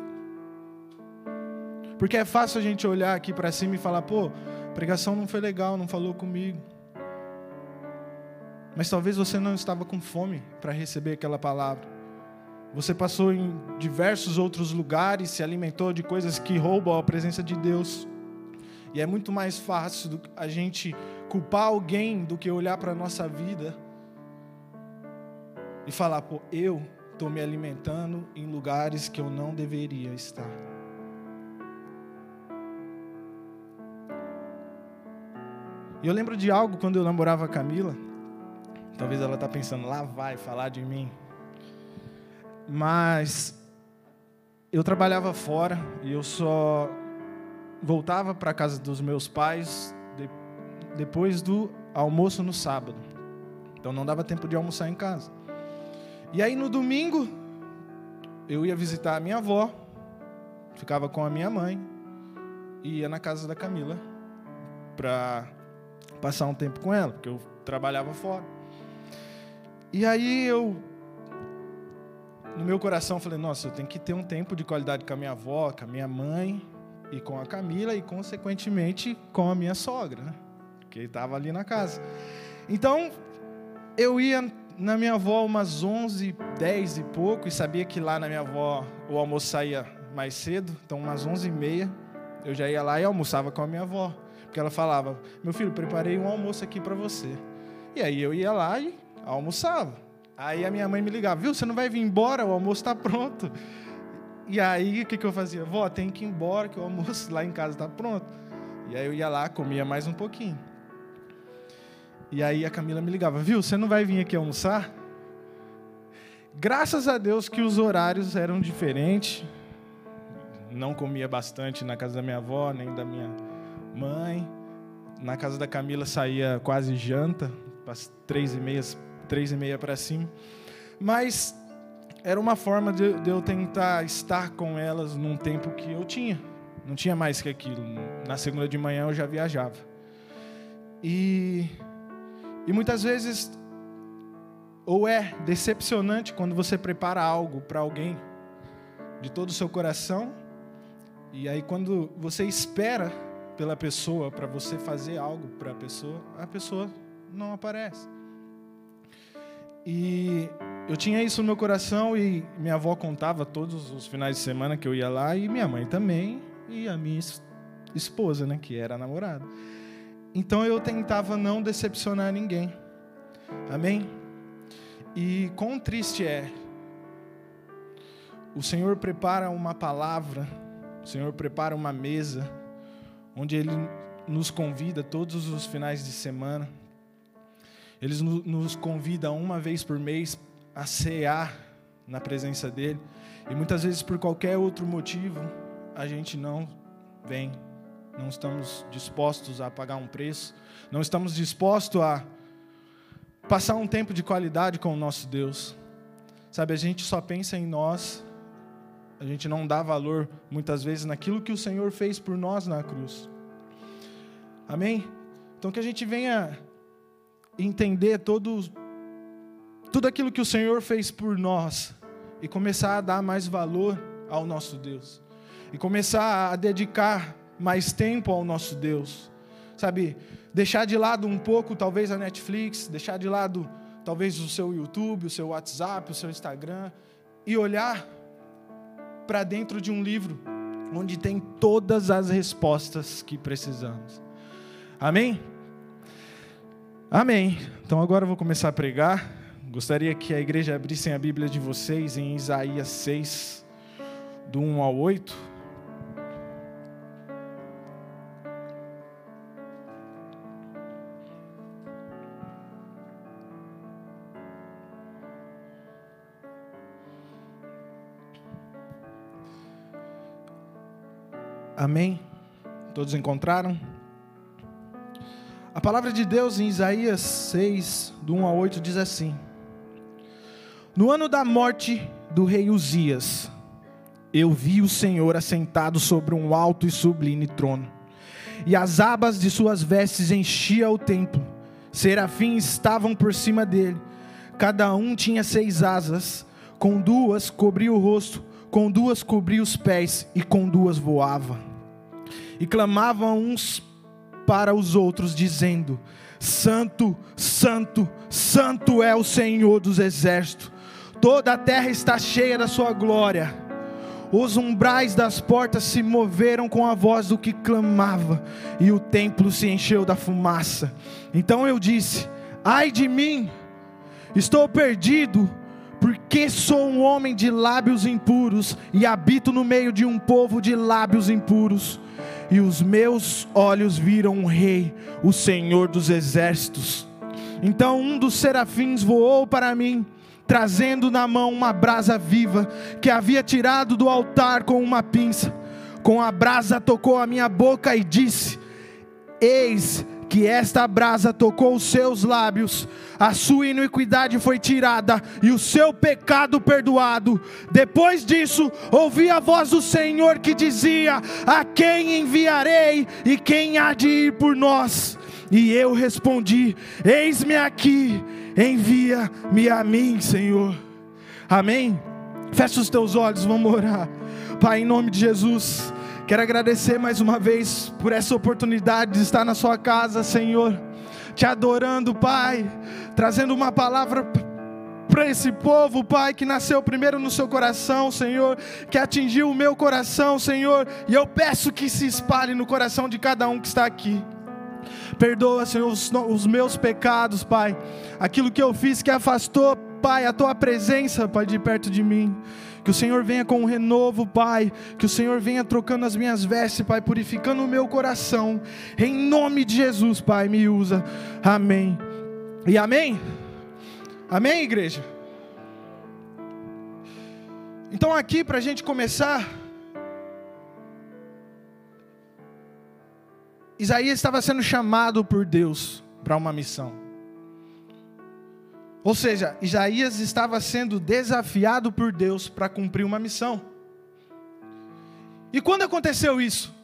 Porque é fácil a gente olhar aqui para cima e falar, pô, pregação não foi legal, não falou comigo. Mas talvez você não estava com fome para receber aquela palavra. Você passou em diversos outros lugares, se alimentou de coisas que roubam a presença de Deus. E é muito mais fácil a gente culpar alguém do que olhar para a nossa vida e falar, pô, eu estou me alimentando em lugares que eu não deveria estar. E eu lembro de algo quando eu namorava a Camila. Talvez ela está pensando, lá vai falar de mim. Mas eu trabalhava fora e eu só voltava para casa dos meus pais de, depois do almoço no sábado. Então não dava tempo de almoçar em casa. E aí no domingo eu ia visitar a minha avó, ficava com a minha mãe e ia na casa da Camila para passar um tempo com ela, porque eu trabalhava fora. E aí eu no meu coração falei, nossa, eu tenho que ter um tempo de qualidade com a minha avó, com a minha mãe e com a Camila e consequentemente com a minha sogra, né? que estava ali na casa. Então eu ia na minha avó umas 11, 10 e pouco e sabia que lá na minha avó o almoço saía mais cedo, então umas 11 e meia eu já ia lá e almoçava com a minha avó, porque ela falava: meu filho, preparei um almoço aqui para você. E aí eu ia lá e almoçava. Aí a minha mãe me ligava, viu, você não vai vir embora, o almoço está pronto. E aí o que, que eu fazia? Vó, tem que ir embora, que o almoço lá em casa está pronto. E aí eu ia lá, comia mais um pouquinho. E aí a Camila me ligava, viu, você não vai vir aqui almoçar? Graças a Deus que os horários eram diferentes. Não comia bastante na casa da minha avó, nem da minha mãe. Na casa da Camila saía quase janta, às três e meia, três e meia para cima. Mas era uma forma de, de, eu tentar estar com elas num tempo que eu tinha. Não tinha mais que aquilo. Na segunda de manhã eu já viajava. E, e muitas vezes, ou é decepcionante quando você prepara algo para alguém de todo o seu coração, e aí quando você espera pela pessoa para você fazer algo para a pessoa, a pessoa não aparece. E eu tinha isso no meu coração e minha avó contava todos os finais de semana que eu ia lá e minha mãe também e a minha esposa, né, que era namorada. Então eu tentava não decepcionar ninguém. Amém? E quão triste é o Senhor prepara uma palavra, o Senhor prepara uma mesa onde ele nos convida todos os finais de semana ele nos convida uma vez por mês a cear na presença dele. E muitas vezes, por qualquer outro motivo, a gente não vem. Não estamos dispostos a pagar um preço. Não estamos dispostos a passar um tempo de qualidade com o nosso Deus. Sabe, a gente só pensa em nós. A gente não dá valor, muitas vezes, naquilo que o Senhor fez por nós na cruz. Amém? Então, que a gente venha entender todo, tudo aquilo que o Senhor fez por nós e começar a dar mais valor ao nosso Deus e começar a dedicar mais tempo ao nosso Deus, sabe? Deixar de lado um pouco, talvez, a Netflix, deixar de lado, talvez, o seu YouTube, o seu WhatsApp, o seu Instagram e olhar para dentro de um livro onde tem todas as respostas que precisamos. Amém? Amém. Então agora eu vou começar a pregar. Gostaria que a igreja abrisse a Bíblia de vocês em Isaías 6, do 1 ao 8. Amém? Todos encontraram? A palavra de Deus em Isaías 6, do 1 a 8, diz assim: No ano da morte do rei Uzias, eu vi o Senhor assentado sobre um alto e sublime trono, e as abas de suas vestes enchiam o templo. Serafins estavam por cima dele, cada um tinha seis asas, com duas cobria o rosto, com duas cobria os pés, e com duas voava. E clamavam uns para os outros, dizendo: Santo, Santo, Santo é o Senhor dos exércitos, toda a terra está cheia da sua glória. Os umbrais das portas se moveram com a voz do que clamava, e o templo se encheu da fumaça. Então eu disse: Ai de mim, estou perdido, porque sou um homem de lábios impuros e habito no meio de um povo de lábios impuros e os meus olhos viram um rei, o Senhor dos exércitos. Então um dos serafins voou para mim, trazendo na mão uma brasa viva que havia tirado do altar com uma pinça. Com a brasa tocou a minha boca e disse: Eis que esta brasa tocou os seus lábios, a sua iniquidade foi tirada e o seu pecado perdoado. Depois disso, ouvi a voz do Senhor que dizia: A quem enviarei e quem há de ir por nós? E eu respondi: Eis-me aqui, envia-me a mim, Senhor. Amém? Fecha os teus olhos, vamos orar. Pai, em nome de Jesus. Quero agradecer mais uma vez por essa oportunidade de estar na sua casa, Senhor, te adorando, Pai, trazendo uma palavra para esse povo, Pai, que nasceu primeiro no seu coração, Senhor, que atingiu o meu coração, Senhor, e eu peço que se espalhe no coração de cada um que está aqui. Perdoa, Senhor, os, os meus pecados, Pai, aquilo que eu fiz que afastou, Pai, a tua presença, Pai, de perto de mim. Que o Senhor venha com um renovo, Pai. Que o Senhor venha trocando as minhas vestes, Pai, purificando o meu coração. Em nome de Jesus, Pai, me usa. Amém. E amém? Amém, igreja? Então, aqui, para a gente começar. Isaías estava sendo chamado por Deus para uma missão. Ou seja, Isaías estava sendo desafiado por Deus para cumprir uma missão. E quando aconteceu isso?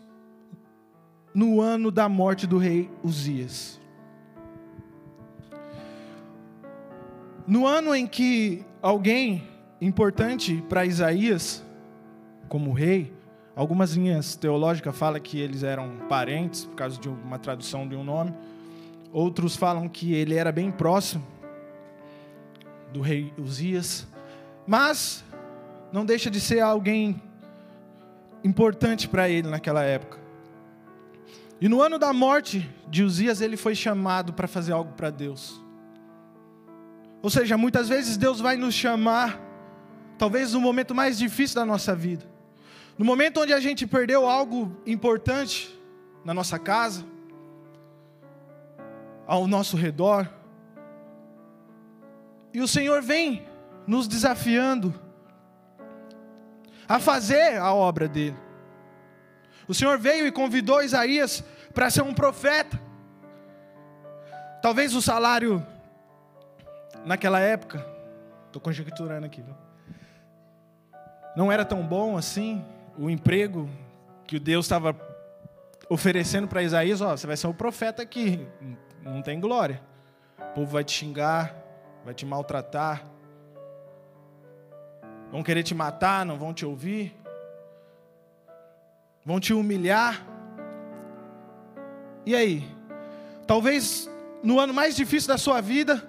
No ano da morte do rei Uzias. No ano em que alguém importante para Isaías, como rei, algumas linhas teológicas falam que eles eram parentes, por causa de uma tradução de um nome. Outros falam que ele era bem próximo do rei Uzias, mas não deixa de ser alguém importante para ele naquela época. E no ano da morte de Uzias, ele foi chamado para fazer algo para Deus. Ou seja, muitas vezes Deus vai nos chamar, talvez no momento mais difícil da nossa vida, no momento onde a gente perdeu algo importante na nossa casa, ao nosso redor, e o Senhor vem nos desafiando a fazer a obra dele. O Senhor veio e convidou Isaías para ser um profeta. Talvez o salário naquela época, estou conjecturando aqui, não era tão bom assim. O emprego que Deus estava oferecendo para Isaías, ó, você vai ser um profeta aqui, não tem glória. O povo vai te xingar, vai te maltratar, vão querer te matar, não vão te ouvir, vão te humilhar. E aí? Talvez no ano mais difícil da sua vida,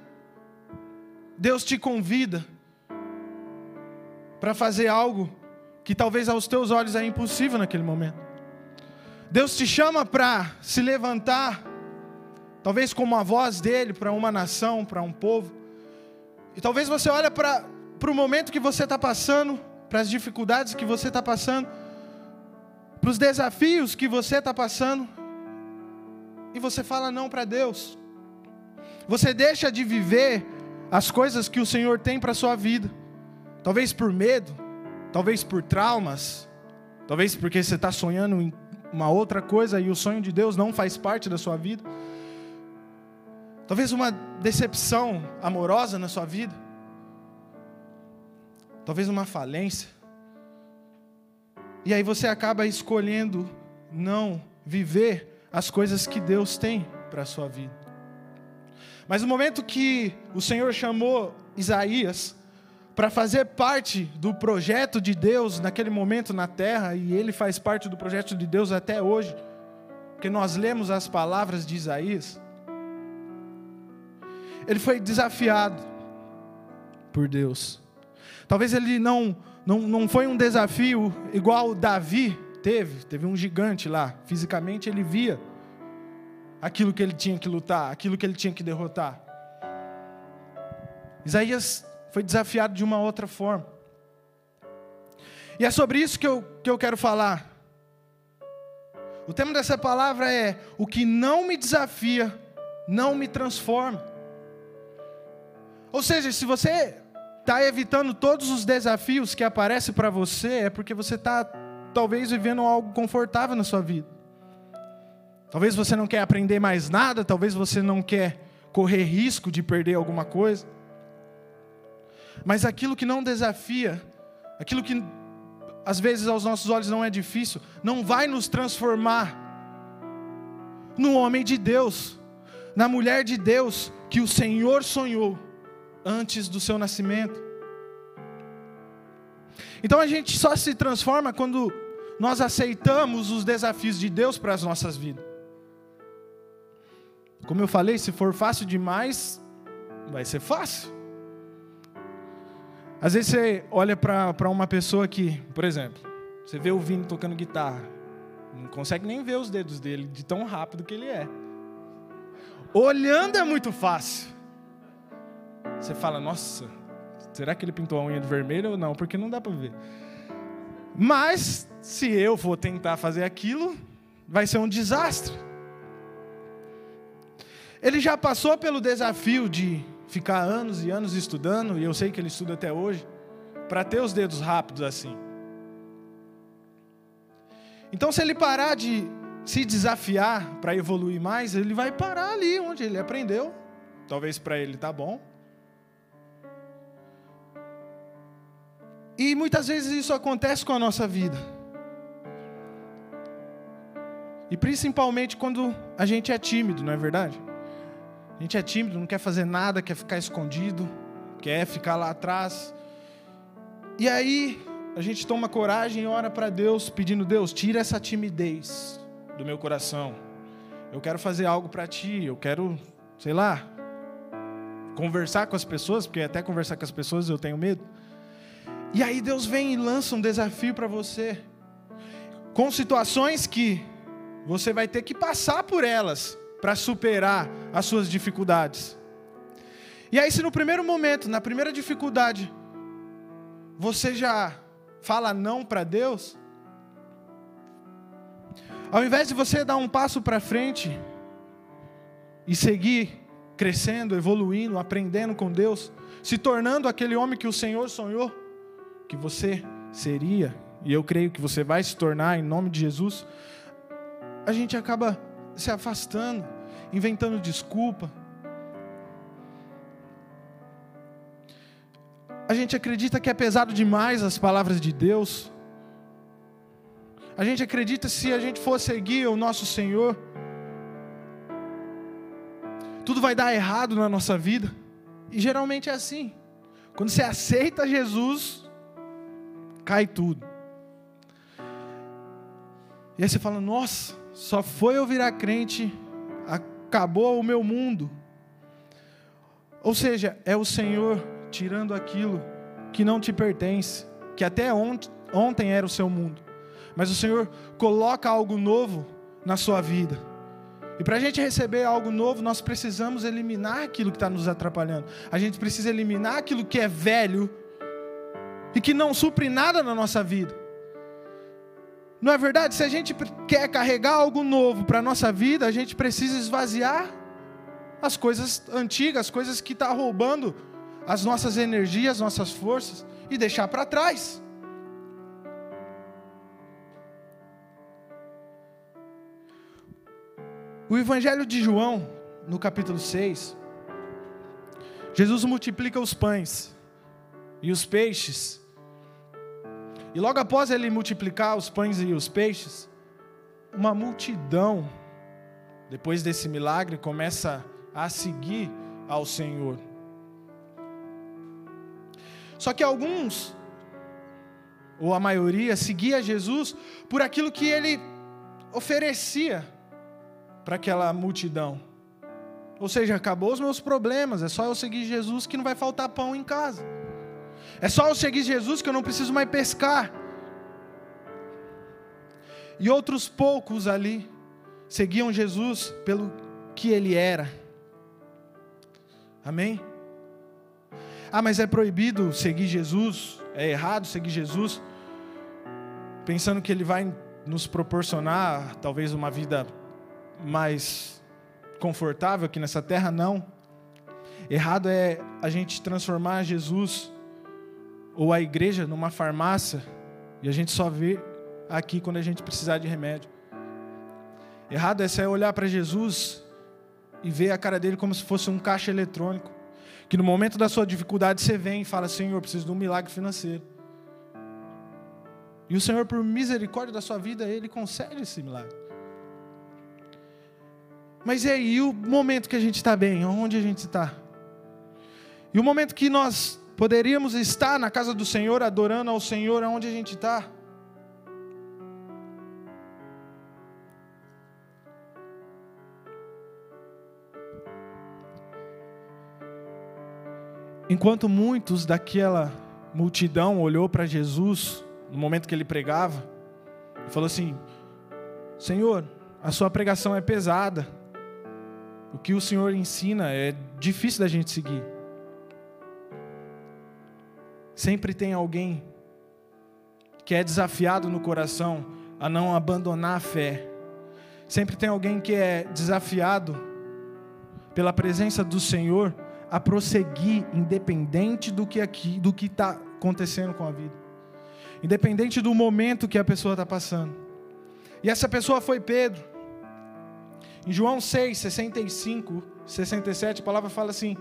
Deus te convida para fazer algo que talvez aos teus olhos é impossível naquele momento. Deus te chama para se levantar, talvez como a voz dele para uma nação, para um povo. E talvez você olhe para o momento que você está passando, para as dificuldades que você está passando, para os desafios que você está passando, e você fala não para Deus. Você deixa de viver as coisas que o Senhor tem para a sua vida. Talvez por medo, talvez por traumas, talvez porque você está sonhando em uma outra coisa e o sonho de Deus não faz parte da sua vida. Talvez uma decepção amorosa na sua vida. Talvez uma falência. E aí você acaba escolhendo não viver as coisas que Deus tem para a sua vida. Mas no momento que o Senhor chamou Isaías para fazer parte do projeto de Deus naquele momento na terra, e ele faz parte do projeto de Deus até hoje, porque nós lemos as palavras de Isaías, ele foi desafiado por Deus. Talvez ele não, não, não foi um desafio igual Davi teve, teve um gigante lá, fisicamente ele via aquilo que ele tinha que lutar, aquilo que ele tinha que derrotar. Isaías foi desafiado de uma outra forma. E é sobre isso que eu, que eu quero falar. O tema dessa palavra é: o que não me desafia, não me transforma. Ou seja, se você está evitando todos os desafios que aparecem para você, é porque você está talvez vivendo algo confortável na sua vida. Talvez você não quer aprender mais nada, talvez você não quer correr risco de perder alguma coisa. Mas aquilo que não desafia, aquilo que às vezes aos nossos olhos não é difícil, não vai nos transformar no homem de Deus, na mulher de Deus que o Senhor sonhou antes do seu nascimento. Então a gente só se transforma quando nós aceitamos os desafios de Deus para as nossas vidas. Como eu falei, se for fácil demais, vai ser fácil. Às vezes você olha para uma pessoa que, por exemplo, você vê o Vini tocando guitarra, não consegue nem ver os dedos dele, de tão rápido que ele é. Olhando é muito fácil. Você fala, nossa, será que ele pintou a unha de vermelho ou não? Porque não dá para ver. Mas, se eu for tentar fazer aquilo, vai ser um desastre. Ele já passou pelo desafio de ficar anos e anos estudando, e eu sei que ele estuda até hoje, para ter os dedos rápidos assim. Então, se ele parar de se desafiar para evoluir mais, ele vai parar ali onde ele aprendeu. Talvez para ele tá bom. E muitas vezes isso acontece com a nossa vida. E principalmente quando a gente é tímido, não é verdade? A gente é tímido, não quer fazer nada, quer ficar escondido, quer ficar lá atrás. E aí a gente toma coragem e ora para Deus, pedindo: Deus, tira essa timidez do meu coração. Eu quero fazer algo para Ti, eu quero, sei lá, conversar com as pessoas, porque até conversar com as pessoas eu tenho medo. E aí Deus vem e lança um desafio para você, com situações que você vai ter que passar por elas para superar as suas dificuldades. E aí, se no primeiro momento, na primeira dificuldade, você já fala não para Deus, ao invés de você dar um passo para frente e seguir crescendo, evoluindo, aprendendo com Deus, se tornando aquele homem que o Senhor sonhou que você seria, e eu creio que você vai se tornar em nome de Jesus, a gente acaba se afastando, inventando desculpa. A gente acredita que é pesado demais as palavras de Deus. A gente acredita se a gente for seguir o nosso Senhor, tudo vai dar errado na nossa vida. E geralmente é assim. Quando você aceita Jesus, cai tudo. E aí você fala: Nossa, só foi eu virar crente, acabou o meu mundo. Ou seja, é o Senhor tirando aquilo que não te pertence, que até ontem era o seu mundo. Mas o Senhor coloca algo novo na sua vida. E para a gente receber algo novo, nós precisamos eliminar aquilo que está nos atrapalhando. A gente precisa eliminar aquilo que é velho e que não supre nada na nossa vida. Não é verdade? Se a gente quer carregar algo novo para a nossa vida, a gente precisa esvaziar as coisas antigas, as coisas que estão tá roubando as nossas energias, as nossas forças e deixar para trás. O Evangelho de João, no capítulo 6, Jesus multiplica os pães e os peixes. E logo após ele multiplicar os pães e os peixes, uma multidão, depois desse milagre, começa a seguir ao Senhor. Só que alguns, ou a maioria, seguia Jesus por aquilo que ele oferecia para aquela multidão. Ou seja, acabou os meus problemas, é só eu seguir Jesus que não vai faltar pão em casa. É só eu seguir Jesus que eu não preciso mais pescar. E outros poucos ali seguiam Jesus pelo que ele era. Amém? Ah, mas é proibido seguir Jesus, é errado seguir Jesus, pensando que ele vai nos proporcionar talvez uma vida mais confortável aqui nessa terra, não. Errado é a gente transformar Jesus ou a igreja numa farmácia e a gente só vê aqui quando a gente precisar de remédio. Errado é olhar para Jesus e ver a cara dele como se fosse um caixa eletrônico. Que no momento da sua dificuldade você vem e fala: Senhor, preciso de um milagre financeiro. E o Senhor, por misericórdia da sua vida, Ele concede esse milagre. Mas e aí, e o momento que a gente está bem? Onde a gente está? E o momento que nós poderíamos estar na casa do Senhor, adorando ao Senhor, aonde a gente está? Enquanto muitos daquela multidão olhou para Jesus no momento que ele pregava e falou assim: Senhor, a sua pregação é pesada. O que o Senhor ensina é difícil da gente seguir. Sempre tem alguém que é desafiado no coração a não abandonar a fé. Sempre tem alguém que é desafiado pela presença do Senhor a prosseguir, independente do que aqui, do que está acontecendo com a vida, independente do momento que a pessoa está passando. E essa pessoa foi Pedro. Em João 6, 65, 67, a palavra fala assim: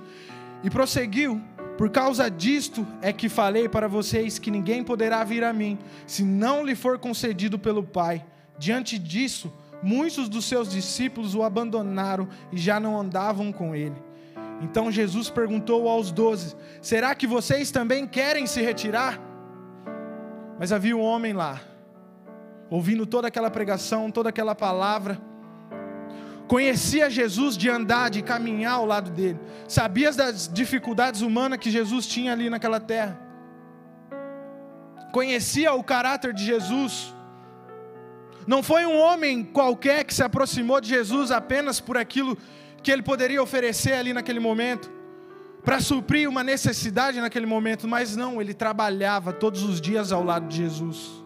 E prosseguiu, por causa disto é que falei para vocês que ninguém poderá vir a mim, se não lhe for concedido pelo Pai. Diante disso, muitos dos seus discípulos o abandonaram e já não andavam com ele. Então Jesus perguntou aos doze: Será que vocês também querem se retirar? Mas havia um homem lá, ouvindo toda aquela pregação, toda aquela palavra, conhecia Jesus de andar, de caminhar ao lado dele, sabia das dificuldades humanas que Jesus tinha ali naquela terra, conhecia o caráter de Jesus. Não foi um homem qualquer que se aproximou de Jesus apenas por aquilo que ele poderia oferecer ali naquele momento, para suprir uma necessidade naquele momento, mas não, ele trabalhava todos os dias ao lado de Jesus.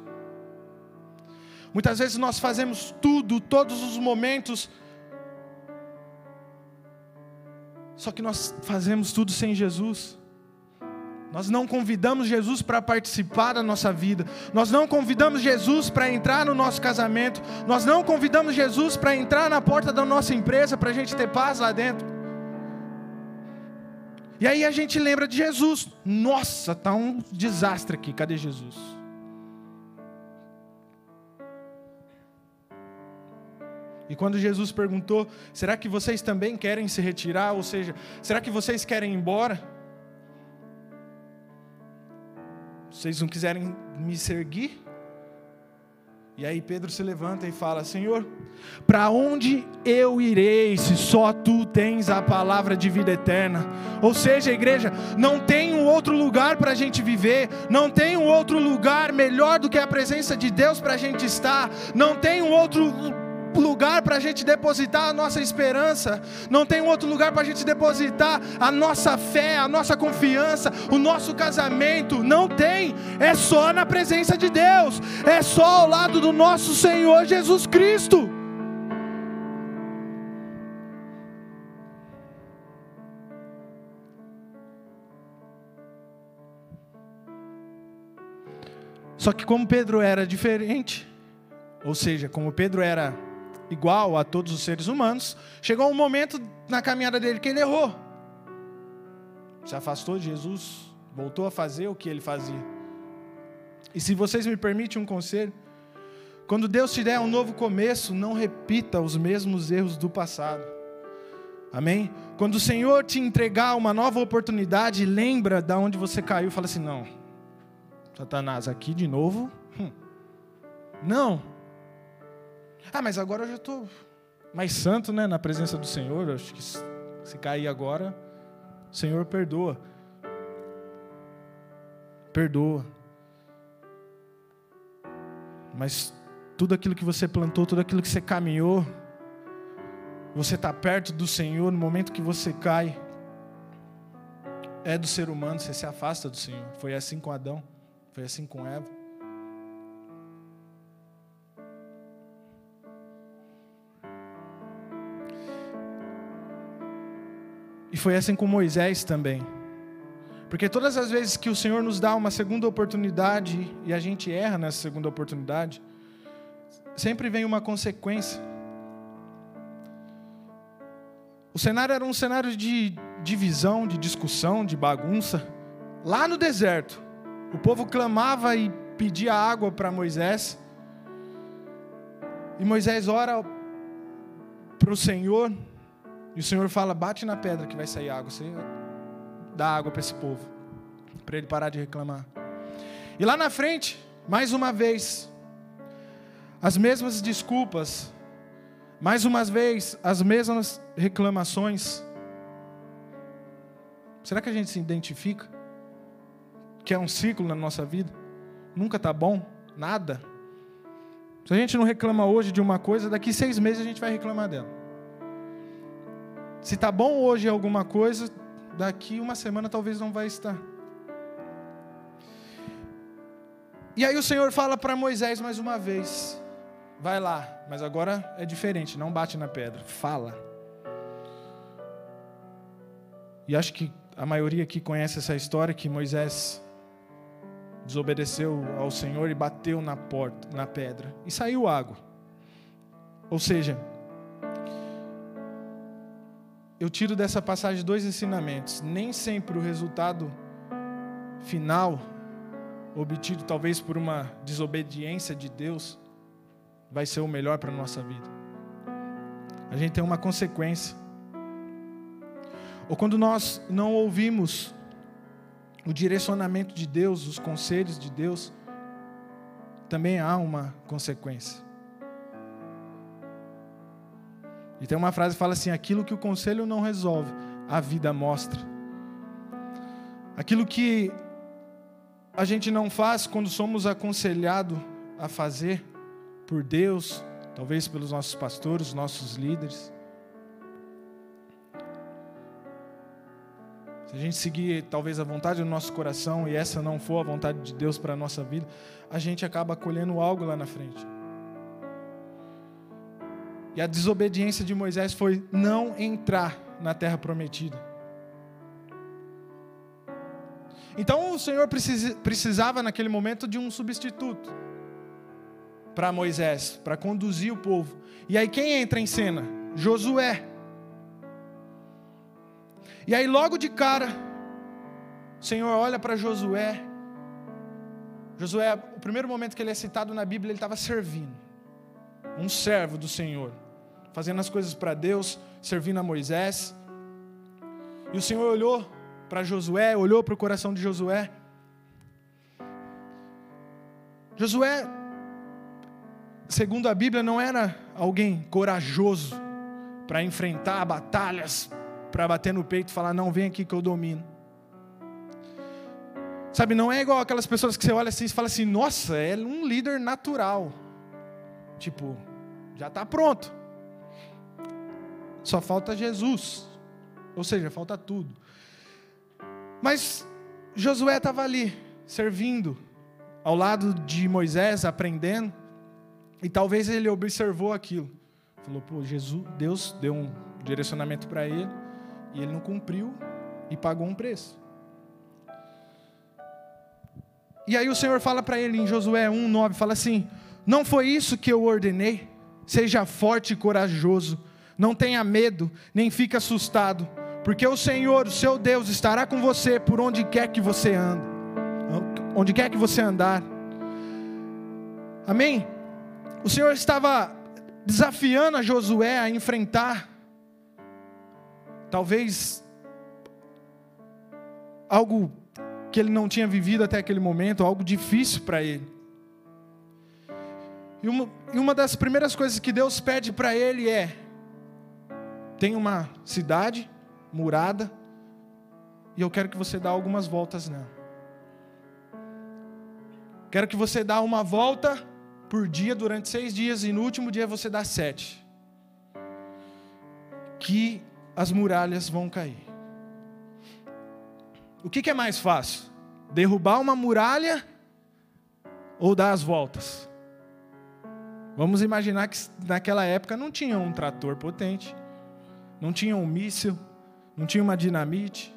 Muitas vezes nós fazemos tudo, todos os momentos, só que nós fazemos tudo sem Jesus. Nós não convidamos Jesus para participar da nossa vida. Nós não convidamos Jesus para entrar no nosso casamento. Nós não convidamos Jesus para entrar na porta da nossa empresa para a gente ter paz lá dentro. E aí a gente lembra de Jesus. Nossa, tá um desastre aqui. Cadê Jesus? E quando Jesus perguntou: "Será que vocês também querem se retirar? Ou seja, será que vocês querem ir embora?" Vocês não quiserem me seguir? E aí Pedro se levanta e fala: Senhor, para onde eu irei se só tu tens a palavra de vida eterna? Ou seja, igreja, não tem um outro lugar para a gente viver, não tem um outro lugar melhor do que a presença de Deus para a gente estar, não tem um outro lugar para a gente depositar a nossa esperança, não tem outro lugar para a gente depositar a nossa fé, a nossa confiança, o nosso casamento, não tem, é só na presença de Deus, é só ao lado do nosso Senhor Jesus Cristo. Só que como Pedro era diferente, ou seja, como Pedro era igual a todos os seres humanos, chegou um momento na caminhada dele que ele errou. Se afastou de Jesus, voltou a fazer o que ele fazia. E se vocês me permitem um conselho, quando Deus te der um novo começo, não repita os mesmos erros do passado. Amém? Quando o Senhor te entregar uma nova oportunidade, lembra da onde você caiu, fala assim: "Não. Satanás aqui de novo? Hum. Não. Ah, mas agora eu já estou mais santo, né, na presença do Senhor. Eu acho que se cair agora, o Senhor perdoa. Perdoa. Mas tudo aquilo que você plantou, tudo aquilo que você caminhou, você está perto do Senhor no momento que você cai, é do ser humano, você se afasta do Senhor. Foi assim com Adão, foi assim com Eva. E foi assim com Moisés também. Porque todas as vezes que o Senhor nos dá uma segunda oportunidade e a gente erra nessa segunda oportunidade, sempre vem uma consequência. O cenário era um cenário de divisão, de discussão, de bagunça. Lá no deserto, o povo clamava e pedia água para Moisés. E Moisés ora para o Senhor, e o Senhor fala: bate na pedra que vai sair água. Você dá água para esse povo, para ele parar de reclamar. E lá na frente, mais uma vez, as mesmas desculpas, mais uma vez, as mesmas reclamações. Será que a gente se identifica? Que é um ciclo na nossa vida? Nunca está bom? Nada? Se a gente não reclama hoje de uma coisa, daqui seis meses a gente vai reclamar dela. Se está bom hoje alguma coisa, daqui uma semana talvez não vai estar. E aí o Senhor fala para Moisés mais uma vez: vai lá, mas agora é diferente, não bate na pedra, fala. E acho que a maioria aqui conhece essa história que Moisés desobedeceu ao Senhor e bateu na porta, na pedra, e saiu água. Ou seja, eu tiro dessa passagem dois ensinamentos. Nem sempre o resultado final, obtido talvez por uma desobediência de Deus, vai ser o melhor para a nossa vida. A gente tem uma consequência. Ou quando nós não ouvimos o direcionamento de Deus, os conselhos de Deus, também há uma consequência. E tem uma frase que fala assim: aquilo que o conselho não resolve, a vida mostra. Aquilo que a gente não faz quando somos aconselhados a fazer por Deus, talvez pelos nossos pastores, nossos líderes. Se a gente seguir talvez a vontade do nosso coração e essa não for a vontade de Deus para a nossa vida, a gente acaba colhendo algo lá na frente. E a desobediência de Moisés foi não entrar na terra prometida. Então o Senhor precisava naquele momento de um substituto para Moisés, para conduzir o povo. E aí quem entra em cena? Josué. E aí logo de cara, o Senhor olha para Josué. Josué, o primeiro momento que ele é citado na Bíblia, ele estava servindo um servo do Senhor, fazendo as coisas para Deus, servindo a Moisés. E o Senhor olhou para Josué, olhou para o coração de Josué. Josué, segundo a Bíblia, não era alguém corajoso para enfrentar batalhas, para bater no peito e falar: Não, vem aqui que eu domino. Sabe, não é igual aquelas pessoas que você olha assim e fala assim: Nossa, é um líder natural. Tipo, já está pronto. Só falta Jesus. Ou seja, falta tudo. Mas Josué estava ali, servindo, ao lado de Moisés, aprendendo. E talvez ele observou aquilo. Falou, pô, Jesus, Deus deu um direcionamento para ele. E ele não cumpriu e pagou um preço. E aí o Senhor fala para ele em Josué 1:9, fala assim: "Não foi isso que eu ordenei? seja forte e corajoso, não tenha medo, nem fique assustado, porque o Senhor, o seu Deus, estará com você por onde quer que você ande, onde quer que você andar. Amém? O Senhor estava desafiando a Josué a enfrentar, talvez, algo que ele não tinha vivido até aquele momento, algo difícil para ele. E uma, e uma das primeiras coisas que Deus pede para ele é: tem uma cidade murada, e eu quero que você dê algumas voltas nela. Quero que você dê uma volta por dia durante seis dias, e no último dia você dá sete. Que as muralhas vão cair. O que, que é mais fácil? Derrubar uma muralha ou dar as voltas? Vamos imaginar que naquela época não tinha um trator potente, não tinha um míssil, não tinha uma dinamite.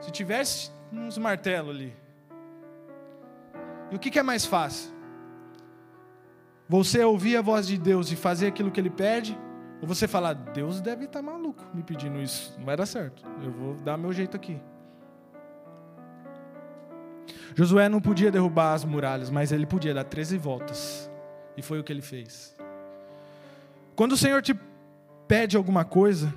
Se tivesse uns martelos ali. E o que, que é mais fácil? Você ouvir a voz de Deus e fazer aquilo que Ele pede, ou você falar, Deus deve estar maluco me pedindo isso, não vai dar certo, eu vou dar meu jeito aqui. Josué não podia derrubar as muralhas, mas ele podia dar 13 voltas. E foi o que ele fez. Quando o Senhor te pede alguma coisa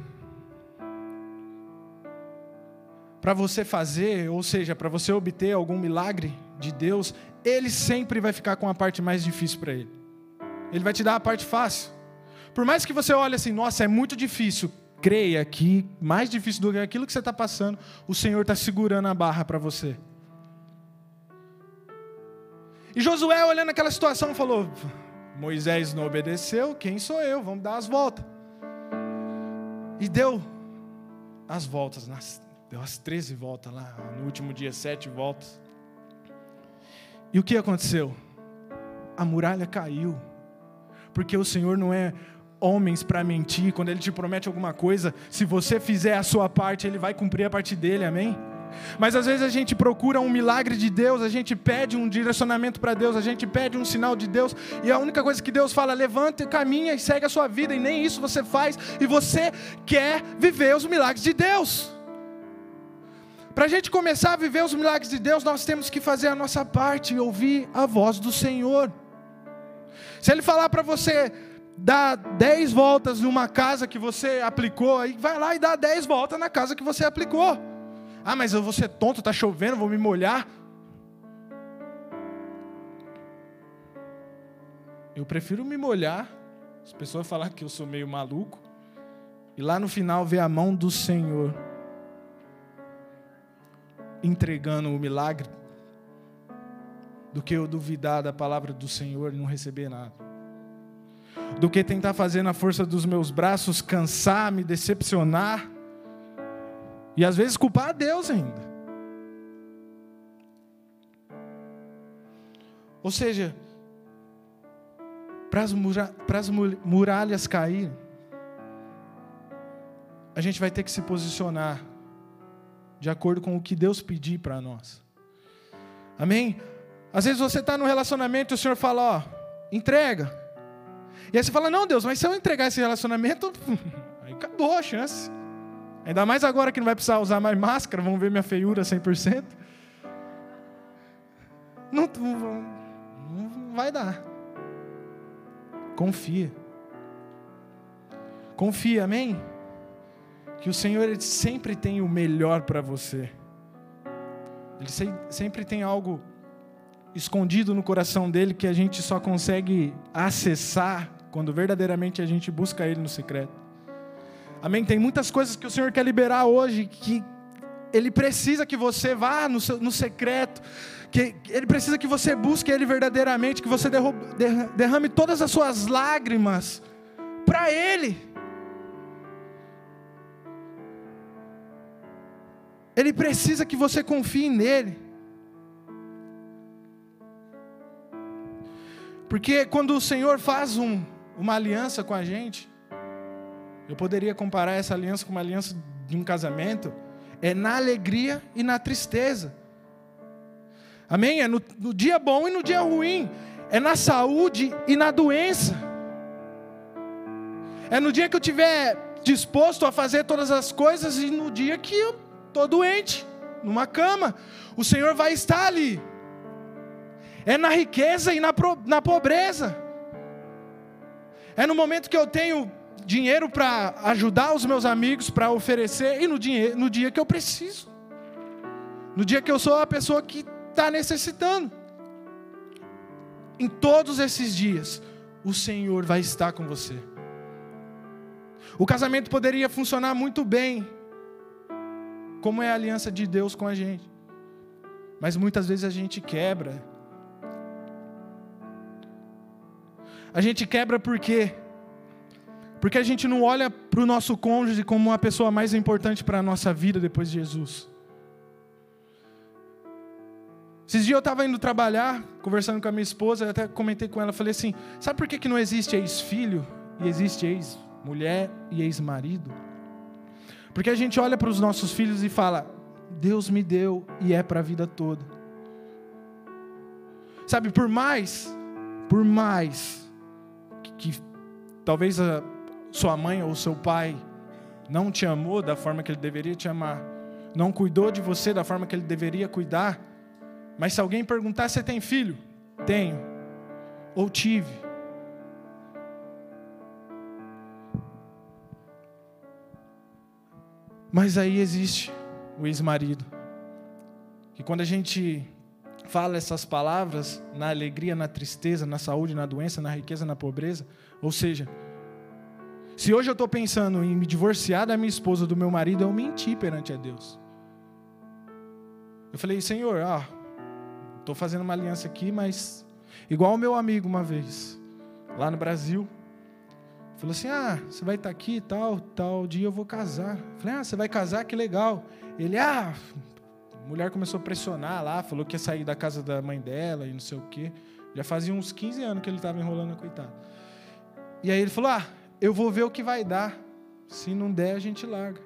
para você fazer, ou seja, para você obter algum milagre de Deus, ele sempre vai ficar com a parte mais difícil para ele. Ele vai te dar a parte fácil. Por mais que você olhe assim, nossa, é muito difícil, creia que mais difícil do que aquilo que você está passando, o Senhor está segurando a barra para você. E Josué, olhando aquela situação, falou: Moisés não obedeceu, quem sou eu? Vamos dar as voltas. E deu as voltas, deu as 13 voltas lá, no último dia, sete voltas. E o que aconteceu? A muralha caiu, porque o Senhor não é homens para mentir, quando Ele te promete alguma coisa, se você fizer a sua parte, Ele vai cumprir a parte dele, amém? Mas às vezes a gente procura um milagre de Deus, a gente pede um direcionamento para Deus, a gente pede um sinal de Deus, e a única coisa que Deus fala, levanta, caminha e segue a sua vida, e nem isso você faz, e você quer viver os milagres de Deus. Para a gente começar a viver os milagres de Deus, nós temos que fazer a nossa parte e ouvir a voz do Senhor. Se Ele falar para você dar dez voltas numa casa que você aplicou, aí vai lá e dá dez voltas na casa que você aplicou. Ah, mas eu vou ser tonto, está chovendo, vou me molhar. Eu prefiro me molhar, as pessoas falar que eu sou meio maluco, e lá no final ver a mão do Senhor entregando o milagre, do que eu duvidar da palavra do Senhor e não receber nada. Do que tentar fazer na força dos meus braços, cansar, me decepcionar e às vezes culpar a Deus ainda. Ou seja, para as, mura muralhas caírem, a gente vai ter que se posicionar de acordo com o que Deus pedir para nós. Amém? Às vezes você está no relacionamento e o Senhor fala, ó, entrega. E aí você fala, não, Deus, mas se eu entregar esse relacionamento, aí acabou a chance. Ainda mais agora que não vai precisar usar mais máscara, vão ver minha feiura 100%. Não, não, não vai dar. Confia. Confia, amém? Que o Senhor ele sempre tem o melhor para você. Ele sempre tem algo escondido no coração dele que a gente só consegue acessar quando verdadeiramente a gente busca ele no secreto. Amém? Tem muitas coisas que o Senhor quer liberar hoje que Ele precisa que você vá no, seu, no secreto, que Ele precisa que você busque Ele verdadeiramente, que você derrame todas as suas lágrimas para Ele. Ele precisa que você confie nele. Porque quando o Senhor faz um, uma aliança com a gente, eu poderia comparar essa aliança com uma aliança de um casamento. É na alegria e na tristeza. Amém? É no, no dia bom e no dia ruim. É na saúde e na doença. É no dia que eu tiver disposto a fazer todas as coisas e no dia que eu estou doente, numa cama, o Senhor vai estar ali. É na riqueza e na, na pobreza. É no momento que eu tenho dinheiro para ajudar os meus amigos, para oferecer, e no, dinheiro, no dia que eu preciso. No dia que eu sou a pessoa que está necessitando. Em todos esses dias, o Senhor vai estar com você. O casamento poderia funcionar muito bem, como é a aliança de Deus com a gente. Mas muitas vezes a gente quebra. A gente quebra por quê? Porque a gente não olha para o nosso cônjuge como uma pessoa mais importante para a nossa vida depois de Jesus. Esses dias eu estava indo trabalhar, conversando com a minha esposa, até comentei com ela, falei assim: sabe por que, que não existe ex-filho e existe ex-mulher e ex-marido? Porque a gente olha para os nossos filhos e fala: Deus me deu e é para a vida toda. Sabe, por mais, por mais que, que talvez a sua mãe ou seu pai não te amou da forma que ele deveria te amar, não cuidou de você da forma que ele deveria cuidar, mas se alguém perguntar se tem filho, tenho ou tive. Mas aí existe o ex-marido. Que quando a gente fala essas palavras na alegria, na tristeza, na saúde, na doença, na riqueza, na pobreza, ou seja, se hoje eu estou pensando em me divorciar da minha esposa, do meu marido, eu menti perante a Deus. Eu falei, Senhor, ah, estou fazendo uma aliança aqui, mas igual o meu amigo uma vez, lá no Brasil, falou assim: Ah, você vai estar tá aqui tal, tal dia eu vou casar. Eu falei: Ah, você vai casar? Que legal. Ele, ah, a mulher começou a pressionar lá, falou que ia sair da casa da mãe dela e não sei o quê. Já fazia uns 15 anos que ele estava enrolando a coitada. E aí ele falou: Ah, eu vou ver o que vai dar. Se não der, a gente larga.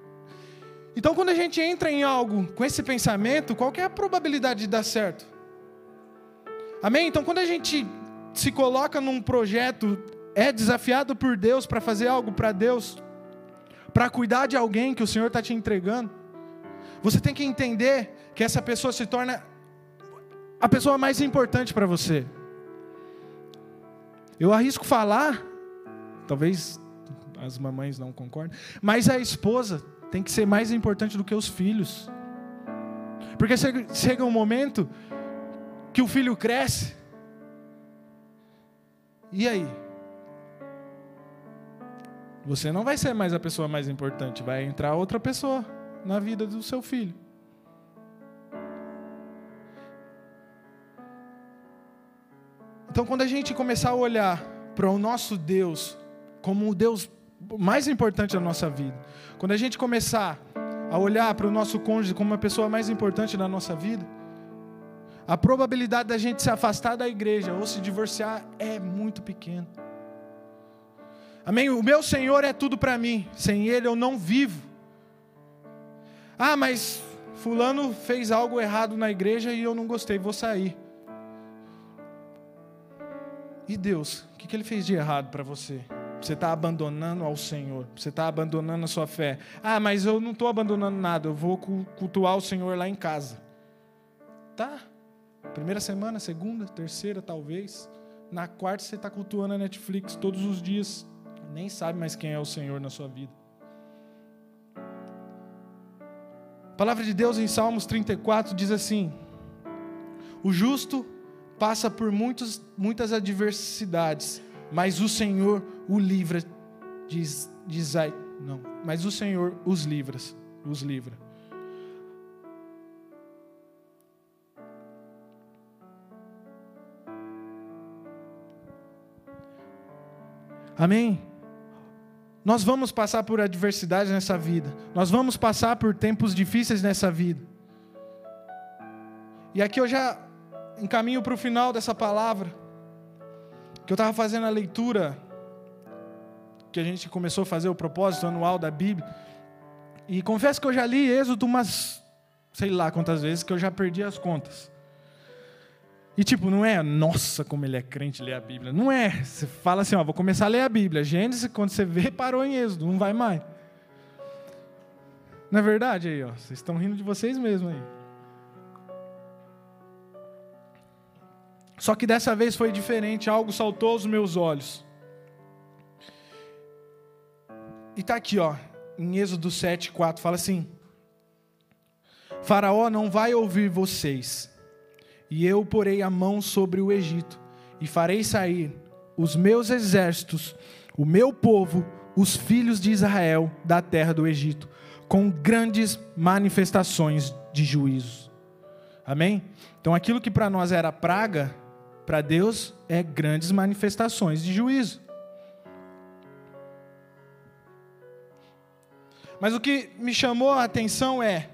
Então, quando a gente entra em algo com esse pensamento, qual é a probabilidade de dar certo? Amém? Então, quando a gente se coloca num projeto, é desafiado por Deus para fazer algo para Deus, para cuidar de alguém que o Senhor está te entregando, você tem que entender que essa pessoa se torna a pessoa mais importante para você. Eu arrisco falar, talvez as mamães não concordem, mas a esposa tem que ser mais importante do que os filhos. Porque chega um momento que o filho cresce. E aí? Você não vai ser mais a pessoa mais importante, vai entrar outra pessoa na vida do seu filho. Então, quando a gente começar a olhar para o nosso Deus como o Deus mais importante da nossa vida. Quando a gente começar a olhar para o nosso cônjuge como uma pessoa mais importante da nossa vida, a probabilidade da gente se afastar da igreja ou se divorciar é muito pequena. Amém? O meu Senhor é tudo para mim, sem Ele eu não vivo. Ah, mas Fulano fez algo errado na igreja e eu não gostei, vou sair. E Deus, o que, que Ele fez de errado para você? Você está abandonando ao Senhor. Você está abandonando a sua fé. Ah, mas eu não estou abandonando nada. Eu vou cultuar o Senhor lá em casa. Tá. Primeira semana, segunda, terceira, talvez. Na quarta você está cultuando a Netflix todos os dias. Nem sabe mais quem é o Senhor na sua vida. A palavra de Deus em Salmos 34 diz assim: O justo passa por muitos, muitas adversidades mas o Senhor o livra diz, diz não, mas o Senhor os livra, os livra. Amém? Nós vamos passar por adversidades nessa vida. Nós vamos passar por tempos difíceis nessa vida. E aqui eu já encaminho para o final dessa palavra que eu estava fazendo a leitura, que a gente começou a fazer o propósito anual da Bíblia, e confesso que eu já li Êxodo umas, sei lá quantas vezes, que eu já perdi as contas. E tipo, não é, nossa, como ele é crente ler a Bíblia. Não é. Você fala assim, ó, vou começar a ler a Bíblia. Gênesis, quando você vê, parou em Êxodo, não vai mais. Não é verdade aí, ó? Vocês estão rindo de vocês mesmos aí. Só que dessa vez foi diferente, algo saltou aos meus olhos. E tá aqui, ó, em Êxodo 7, 4, fala assim: Faraó não vai ouvir vocês, e eu porei a mão sobre o Egito, e farei sair os meus exércitos, o meu povo, os filhos de Israel da terra do Egito, com grandes manifestações de juízo. Amém? Então aquilo que para nós era praga, para Deus é grandes manifestações de juízo. Mas o que me chamou a atenção é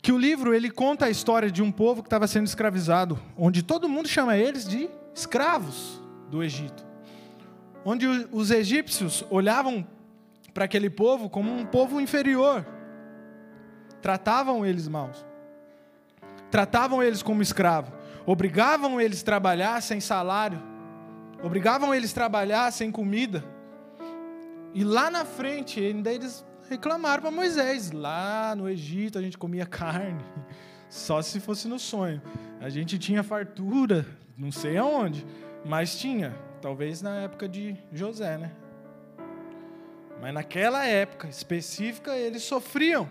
que o livro ele conta a história de um povo que estava sendo escravizado, onde todo mundo chama eles de escravos do Egito. Onde os egípcios olhavam para aquele povo como um povo inferior. Tratavam eles maus. Tratavam eles como escravo. Obrigavam eles a trabalhar sem salário. Obrigavam eles a trabalhar sem comida. E lá na frente, ainda eles reclamaram para Moisés: lá no Egito a gente comia carne, só se fosse no sonho. A gente tinha fartura, não sei aonde, mas tinha. Talvez na época de José, né? Mas naquela época específica eles sofriam.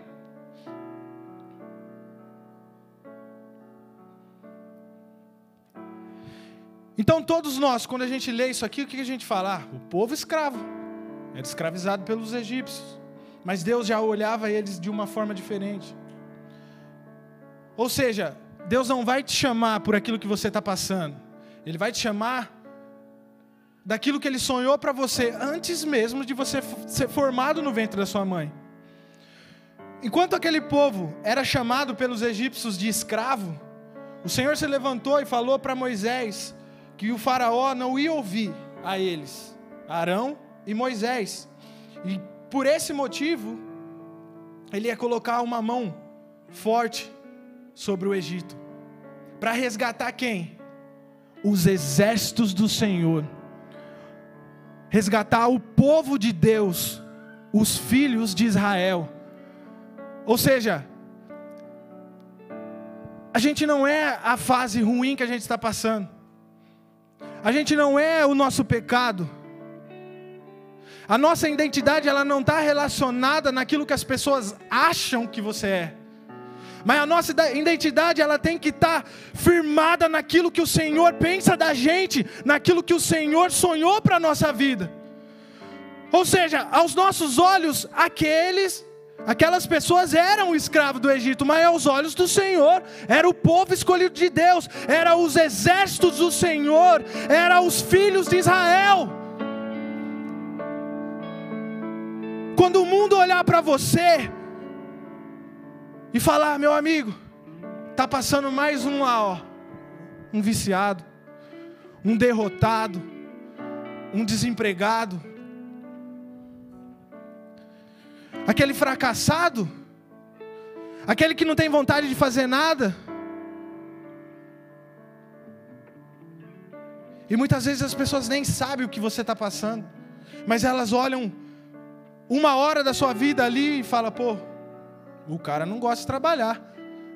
Então todos nós, quando a gente lê isso aqui, o que a gente fala? Ah, o povo escravo. Era escravizado pelos egípcios. Mas Deus já olhava eles de uma forma diferente. Ou seja, Deus não vai te chamar por aquilo que você está passando. Ele vai te chamar daquilo que Ele sonhou para você antes mesmo de você ser formado no ventre da sua mãe. Enquanto aquele povo era chamado pelos egípcios de escravo, o Senhor se levantou e falou para Moisés que o faraó não ia ouvir a eles, Arão e Moisés. E por esse motivo, ele ia colocar uma mão forte sobre o Egito. Para resgatar quem? Os exércitos do Senhor. Resgatar o povo de Deus, os filhos de Israel. Ou seja, a gente não é a fase ruim que a gente está passando. A gente não é o nosso pecado. A nossa identidade ela não está relacionada naquilo que as pessoas acham que você é. Mas a nossa identidade ela tem que estar tá firmada naquilo que o Senhor pensa da gente, naquilo que o Senhor sonhou para a nossa vida. Ou seja, aos nossos olhos, aqueles, aquelas pessoas eram escravo do Egito, mas aos olhos do Senhor, era o povo escolhido de Deus, eram os exércitos do Senhor, eram os filhos de Israel. Quando o mundo olhar para você e falar, meu amigo, tá passando mais um lá, ó, um viciado, um derrotado, um desempregado, aquele fracassado, aquele que não tem vontade de fazer nada. E muitas vezes as pessoas nem sabem o que você está passando, mas elas olham uma hora da sua vida ali e fala, pô, o cara não gosta de trabalhar.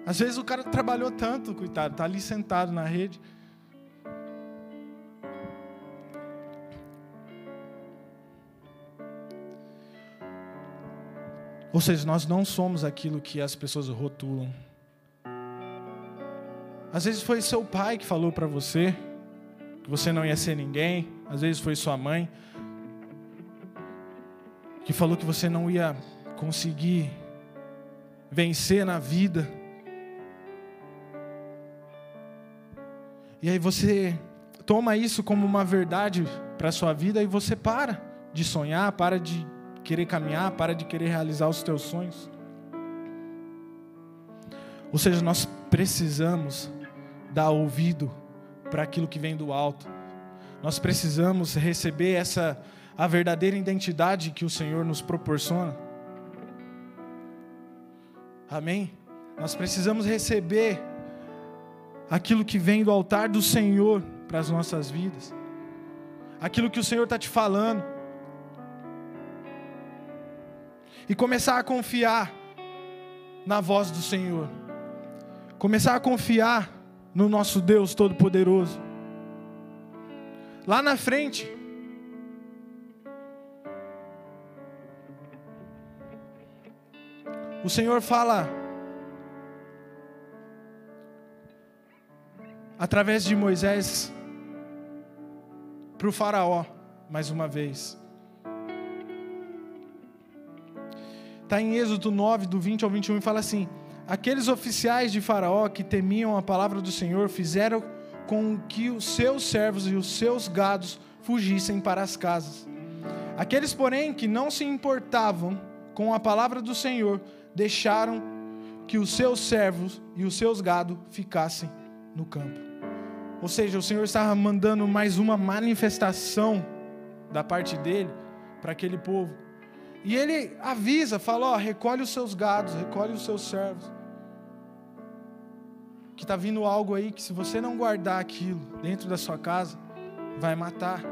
Às vezes o cara trabalhou tanto, coitado, está ali sentado na rede. Ou seja, nós não somos aquilo que as pessoas rotulam. Às vezes foi seu pai que falou para você que você não ia ser ninguém, às vezes foi sua mãe que falou que você não ia conseguir vencer na vida. E aí você toma isso como uma verdade para sua vida e você para de sonhar, para de querer caminhar, para de querer realizar os teus sonhos. Ou seja, nós precisamos dar ouvido para aquilo que vem do alto. Nós precisamos receber essa a verdadeira identidade que o Senhor nos proporciona. Amém? Nós precisamos receber aquilo que vem do altar do Senhor para as nossas vidas, aquilo que o Senhor está te falando, e começar a confiar na voz do Senhor, começar a confiar no nosso Deus Todo-Poderoso. Lá na frente, o Senhor fala através de Moisés para o Faraó, mais uma vez. Está em Êxodo 9, do 20 ao 21, e fala assim: Aqueles oficiais de Faraó que temiam a palavra do Senhor fizeram com que os seus servos e os seus gados fugissem para as casas. Aqueles, porém, que não se importavam com a palavra do Senhor, deixaram que os seus servos e os seus gados ficassem no campo. Ou seja, o Senhor estava mandando mais uma manifestação da parte dele para aquele povo. E ele avisa, fala: ó, recolhe os seus gados, recolhe os seus servos. Que está vindo algo aí que, se você não guardar aquilo dentro da sua casa, vai matar.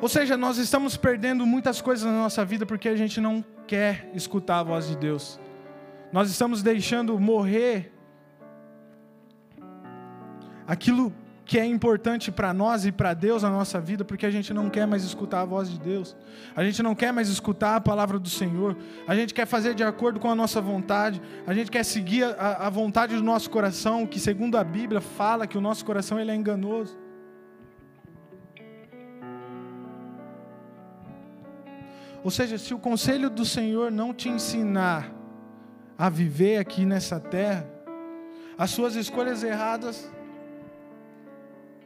Ou seja, nós estamos perdendo muitas coisas na nossa vida porque a gente não quer escutar a voz de Deus. Nós estamos deixando morrer aquilo que é importante para nós e para Deus na nossa vida, porque a gente não quer mais escutar a voz de Deus, a gente não quer mais escutar a palavra do Senhor, a gente quer fazer de acordo com a nossa vontade, a gente quer seguir a, a vontade do nosso coração, que segundo a Bíblia fala que o nosso coração ele é enganoso. Ou seja, se o conselho do Senhor não te ensinar a viver aqui nessa terra, as suas escolhas erradas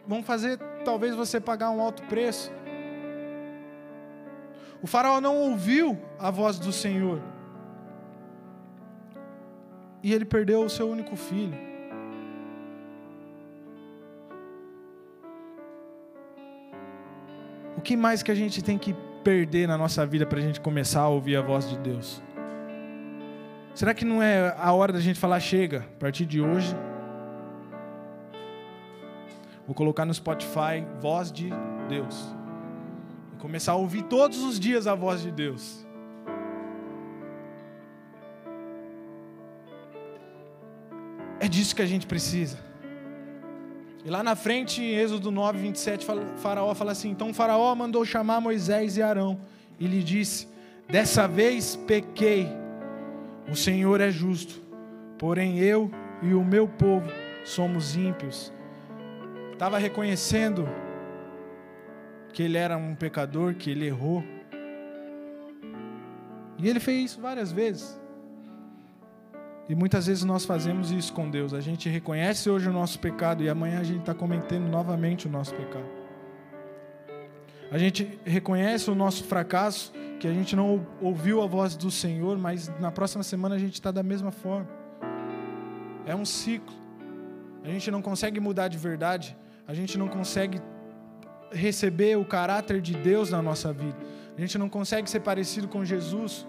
vão fazer talvez você pagar um alto preço. O faraó não ouviu a voz do Senhor. E ele perdeu o seu único filho. O que mais que a gente tem que perder na nossa vida para a gente começar a ouvir a voz de Deus? Será que não é a hora da gente falar, chega, a partir de hoje Vou colocar no Spotify Voz de Deus. E começar a ouvir todos os dias a voz de Deus. É disso que a gente precisa. E lá na frente, em Êxodo 9, 27, Faraó fala assim: Então Faraó mandou chamar Moisés e Arão e lhe disse: Dessa vez pequei, o Senhor é justo, porém eu e o meu povo somos ímpios estava reconhecendo que ele era um pecador, que ele errou. E ele fez isso várias vezes. E muitas vezes nós fazemos isso com Deus. A gente reconhece hoje o nosso pecado e amanhã a gente está cometendo novamente o nosso pecado. A gente reconhece o nosso fracasso, que a gente não ouviu a voz do Senhor, mas na próxima semana a gente está da mesma forma. É um ciclo. A gente não consegue mudar de verdade a gente não consegue receber o caráter de Deus na nossa vida. A gente não consegue ser parecido com Jesus.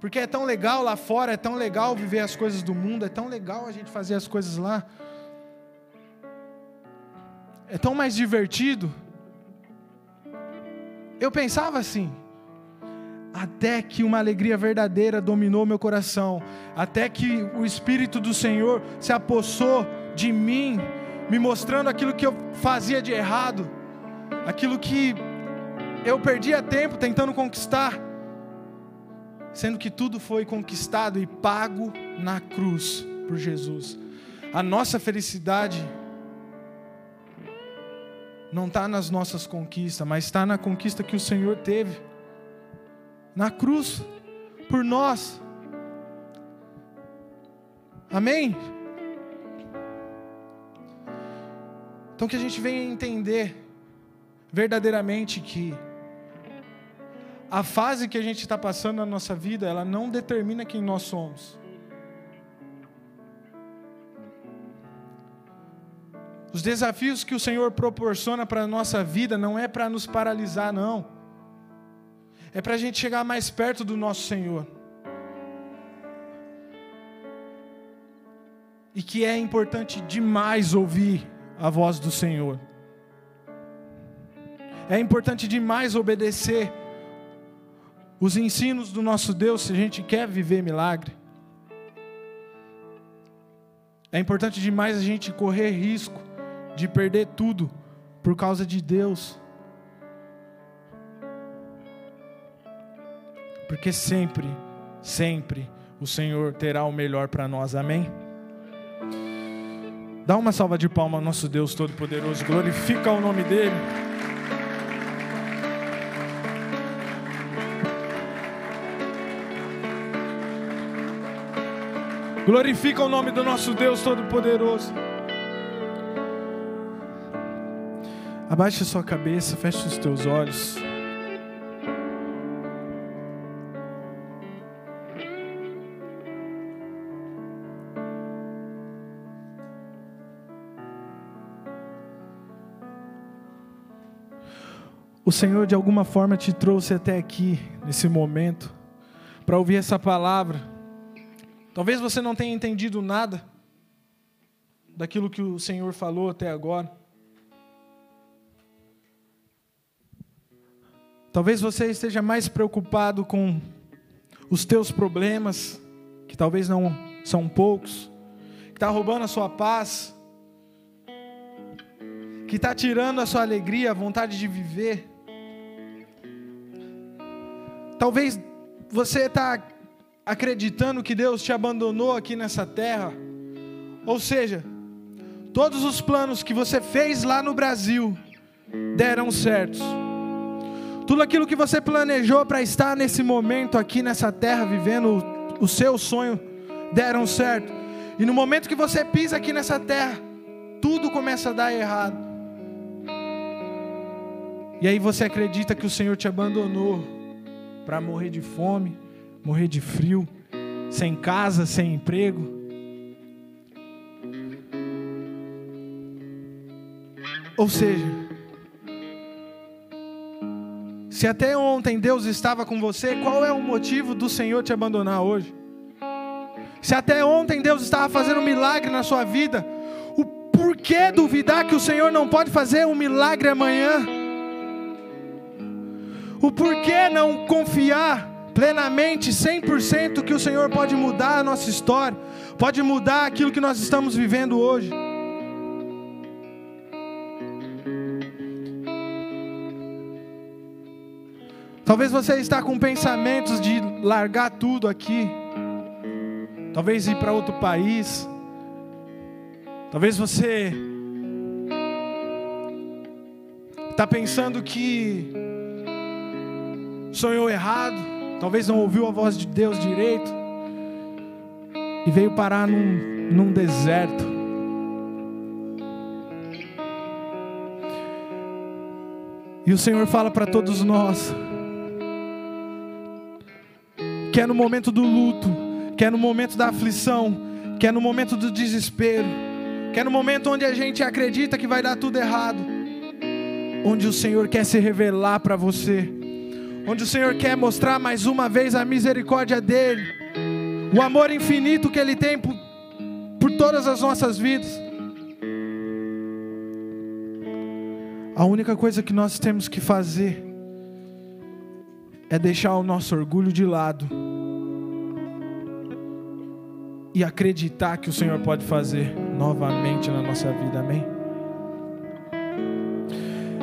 Porque é tão legal lá fora, é tão legal viver as coisas do mundo, é tão legal a gente fazer as coisas lá. É tão mais divertido. Eu pensava assim, até que uma alegria verdadeira dominou meu coração, até que o Espírito do Senhor se apossou de mim me mostrando aquilo que eu fazia de errado, aquilo que eu perdia tempo tentando conquistar, sendo que tudo foi conquistado e pago na cruz por Jesus. A nossa felicidade não está nas nossas conquistas, mas está na conquista que o Senhor teve na cruz por nós. Amém? Então que a gente venha entender verdadeiramente que a fase que a gente está passando na nossa vida, ela não determina quem nós somos. Os desafios que o Senhor proporciona para a nossa vida não é para nos paralisar, não. É para a gente chegar mais perto do nosso Senhor. e que é importante demais ouvir a voz do Senhor. É importante demais obedecer os ensinos do nosso Deus se a gente quer viver milagre. É importante demais a gente correr risco de perder tudo por causa de Deus. Porque sempre, sempre o Senhor terá o melhor para nós. Amém? Dá uma salva de palmas ao nosso Deus Todo-Poderoso. Glorifica o nome dEle. Glorifica o nome do nosso Deus Todo-Poderoso. Abaixe a sua cabeça, feche os teus olhos. O Senhor de alguma forma te trouxe até aqui, nesse momento, para ouvir essa palavra. Talvez você não tenha entendido nada daquilo que o Senhor falou até agora. Talvez você esteja mais preocupado com os teus problemas, que talvez não são poucos, que está roubando a sua paz, que está tirando a sua alegria, a vontade de viver. Talvez você está acreditando que Deus te abandonou aqui nessa terra. Ou seja, todos os planos que você fez lá no Brasil deram certos. Tudo aquilo que você planejou para estar nesse momento aqui nessa terra vivendo o, seu sonho deram certo. E no momento que você pisa aqui nessa terra, tudo começa a dar errado. E aí você acredita que o Senhor te abandonou para morrer de fome, morrer de frio, sem casa, sem emprego. Ou seja, se até ontem Deus estava com você, qual é o motivo do Senhor te abandonar hoje? Se até ontem Deus estava fazendo um milagre na sua vida, o porquê duvidar que o Senhor não pode fazer um milagre amanhã? O porquê não confiar plenamente, 100% que o Senhor pode mudar a nossa história, pode mudar aquilo que nós estamos vivendo hoje. Talvez você está com pensamentos de largar tudo aqui. Talvez ir para outro país. Talvez você está pensando que sonhou errado, talvez não ouviu a voz de Deus direito e veio parar num, num deserto. E o Senhor fala para todos nós que é no momento do luto, que é no momento da aflição, que é no momento do desespero, que é no momento onde a gente acredita que vai dar tudo errado, onde o Senhor quer se revelar para você onde o Senhor quer mostrar mais uma vez a misericórdia dEle, o amor infinito que Ele tem por, por todas as nossas vidas. A única coisa que nós temos que fazer é deixar o nosso orgulho de lado e acreditar que o Senhor pode fazer novamente na nossa vida, amém?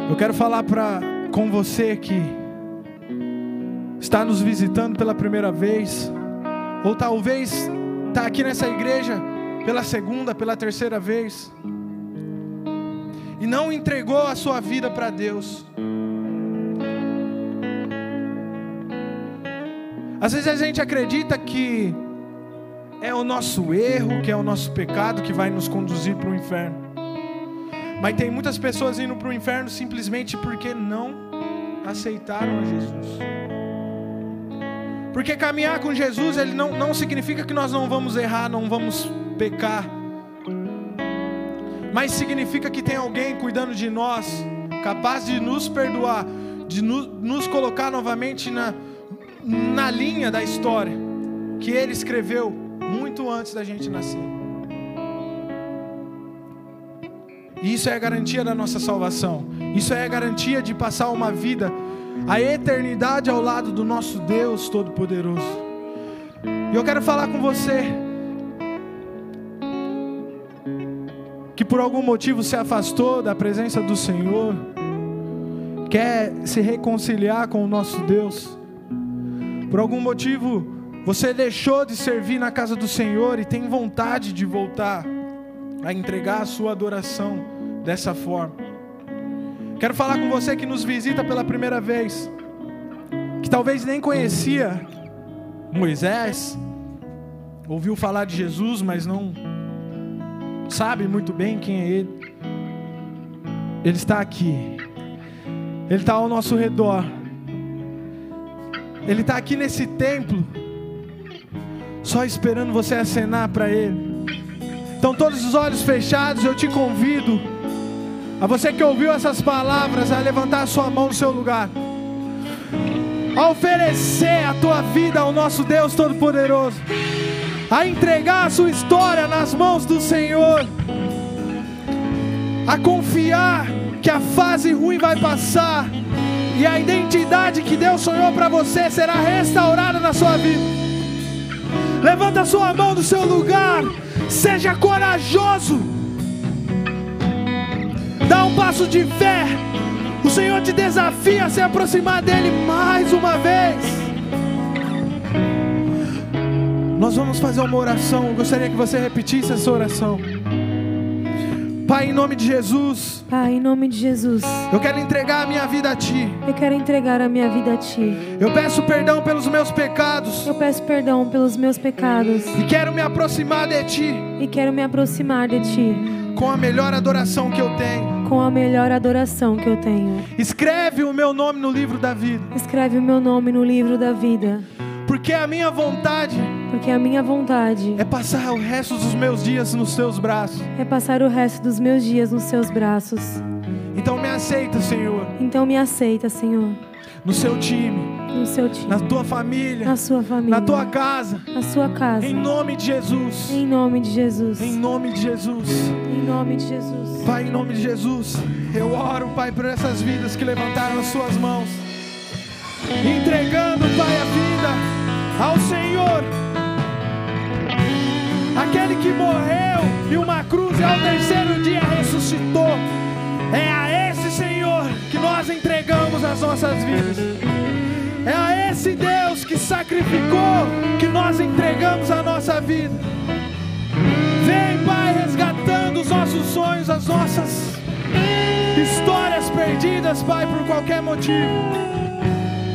Eu quero falar para com você que está nos visitando pela primeira vez, ou talvez está aqui nessa igreja pela segunda, pela terceira vez, e não entregou a sua vida para Deus. Às vezes a gente acredita que é o nosso erro, que é o nosso pecado que vai nos conduzir para o inferno. Mas tem muitas pessoas indo para o inferno simplesmente porque não aceitaram a Jesus. Porque caminhar com Jesus, ele não, não significa que nós não vamos errar, não vamos pecar. Mas significa que tem alguém cuidando de nós, capaz de nos perdoar, de no, nos colocar novamente na, na linha da história que ele escreveu muito antes da gente nascer. E isso é a garantia da nossa salvação. Isso é a garantia de passar uma vida, a eternidade ao lado do nosso Deus Todo-Poderoso. E eu quero falar com você que por algum motivo se afastou da presença do Senhor, quer se reconciliar com o nosso Deus. Por algum motivo você deixou de servir na casa do Senhor e tem vontade de voltar a entregar a sua adoração dessa forma. Quero falar com você que nos visita pela primeira vez, que talvez nem conhecia Moisés, ouviu falar de Jesus, mas não sabe muito bem quem é Ele. Ele está aqui, Ele está ao nosso redor, Ele está aqui nesse templo, só esperando você acenar para Ele. Então, todos os olhos fechados, eu te convido, a você que ouviu essas palavras, a levantar a sua mão no seu lugar, a oferecer a tua vida ao nosso Deus Todo-Poderoso, a entregar a sua história nas mãos do Senhor, a confiar que a fase ruim vai passar e a identidade que Deus sonhou para você será restaurada na sua vida. Levanta a sua mão do seu lugar. Seja corajoso. Dá um passo de fé. O Senhor te desafia a se aproximar dele mais uma vez. Nós vamos fazer uma oração. Eu gostaria que você repetisse essa oração. Pai, em nome de Jesus. Pai, em nome de Jesus. Eu quero entregar a minha vida a Ti. Eu quero entregar a minha vida a Ti. Eu peço perdão pelos meus pecados. Eu peço perdão pelos meus pecados. E quero me aproximar de Ti. E quero me aproximar de Ti. Com a melhor adoração que eu tenho. Com a melhor adoração que eu tenho. Escreve o meu nome no livro da vida. Escreve o meu nome no livro da vida. Porque a minha vontade porque a minha vontade é passar o resto dos meus dias nos teus braços. É passar o resto dos meus dias nos seus braços. Então me aceita, Senhor. Então me aceita, Senhor. No seu time. No seu time. Na tua família. Na sua família. Na tua casa. Na sua casa. Em nome de Jesus. Em nome de Jesus. Em nome de Jesus. Em nome de Jesus. Pai, em nome de Jesus, eu oro, Pai, por essas vidas que levantaram as suas mãos. Entregando, Pai, a vida ao Senhor aquele que morreu e uma cruz e ao terceiro dia ressuscitou. É a esse Senhor que nós entregamos as nossas vidas. É a esse Deus que sacrificou que nós entregamos a nossa vida. Vem, Pai, resgatando os nossos sonhos, as nossas histórias perdidas, Pai, por qualquer motivo.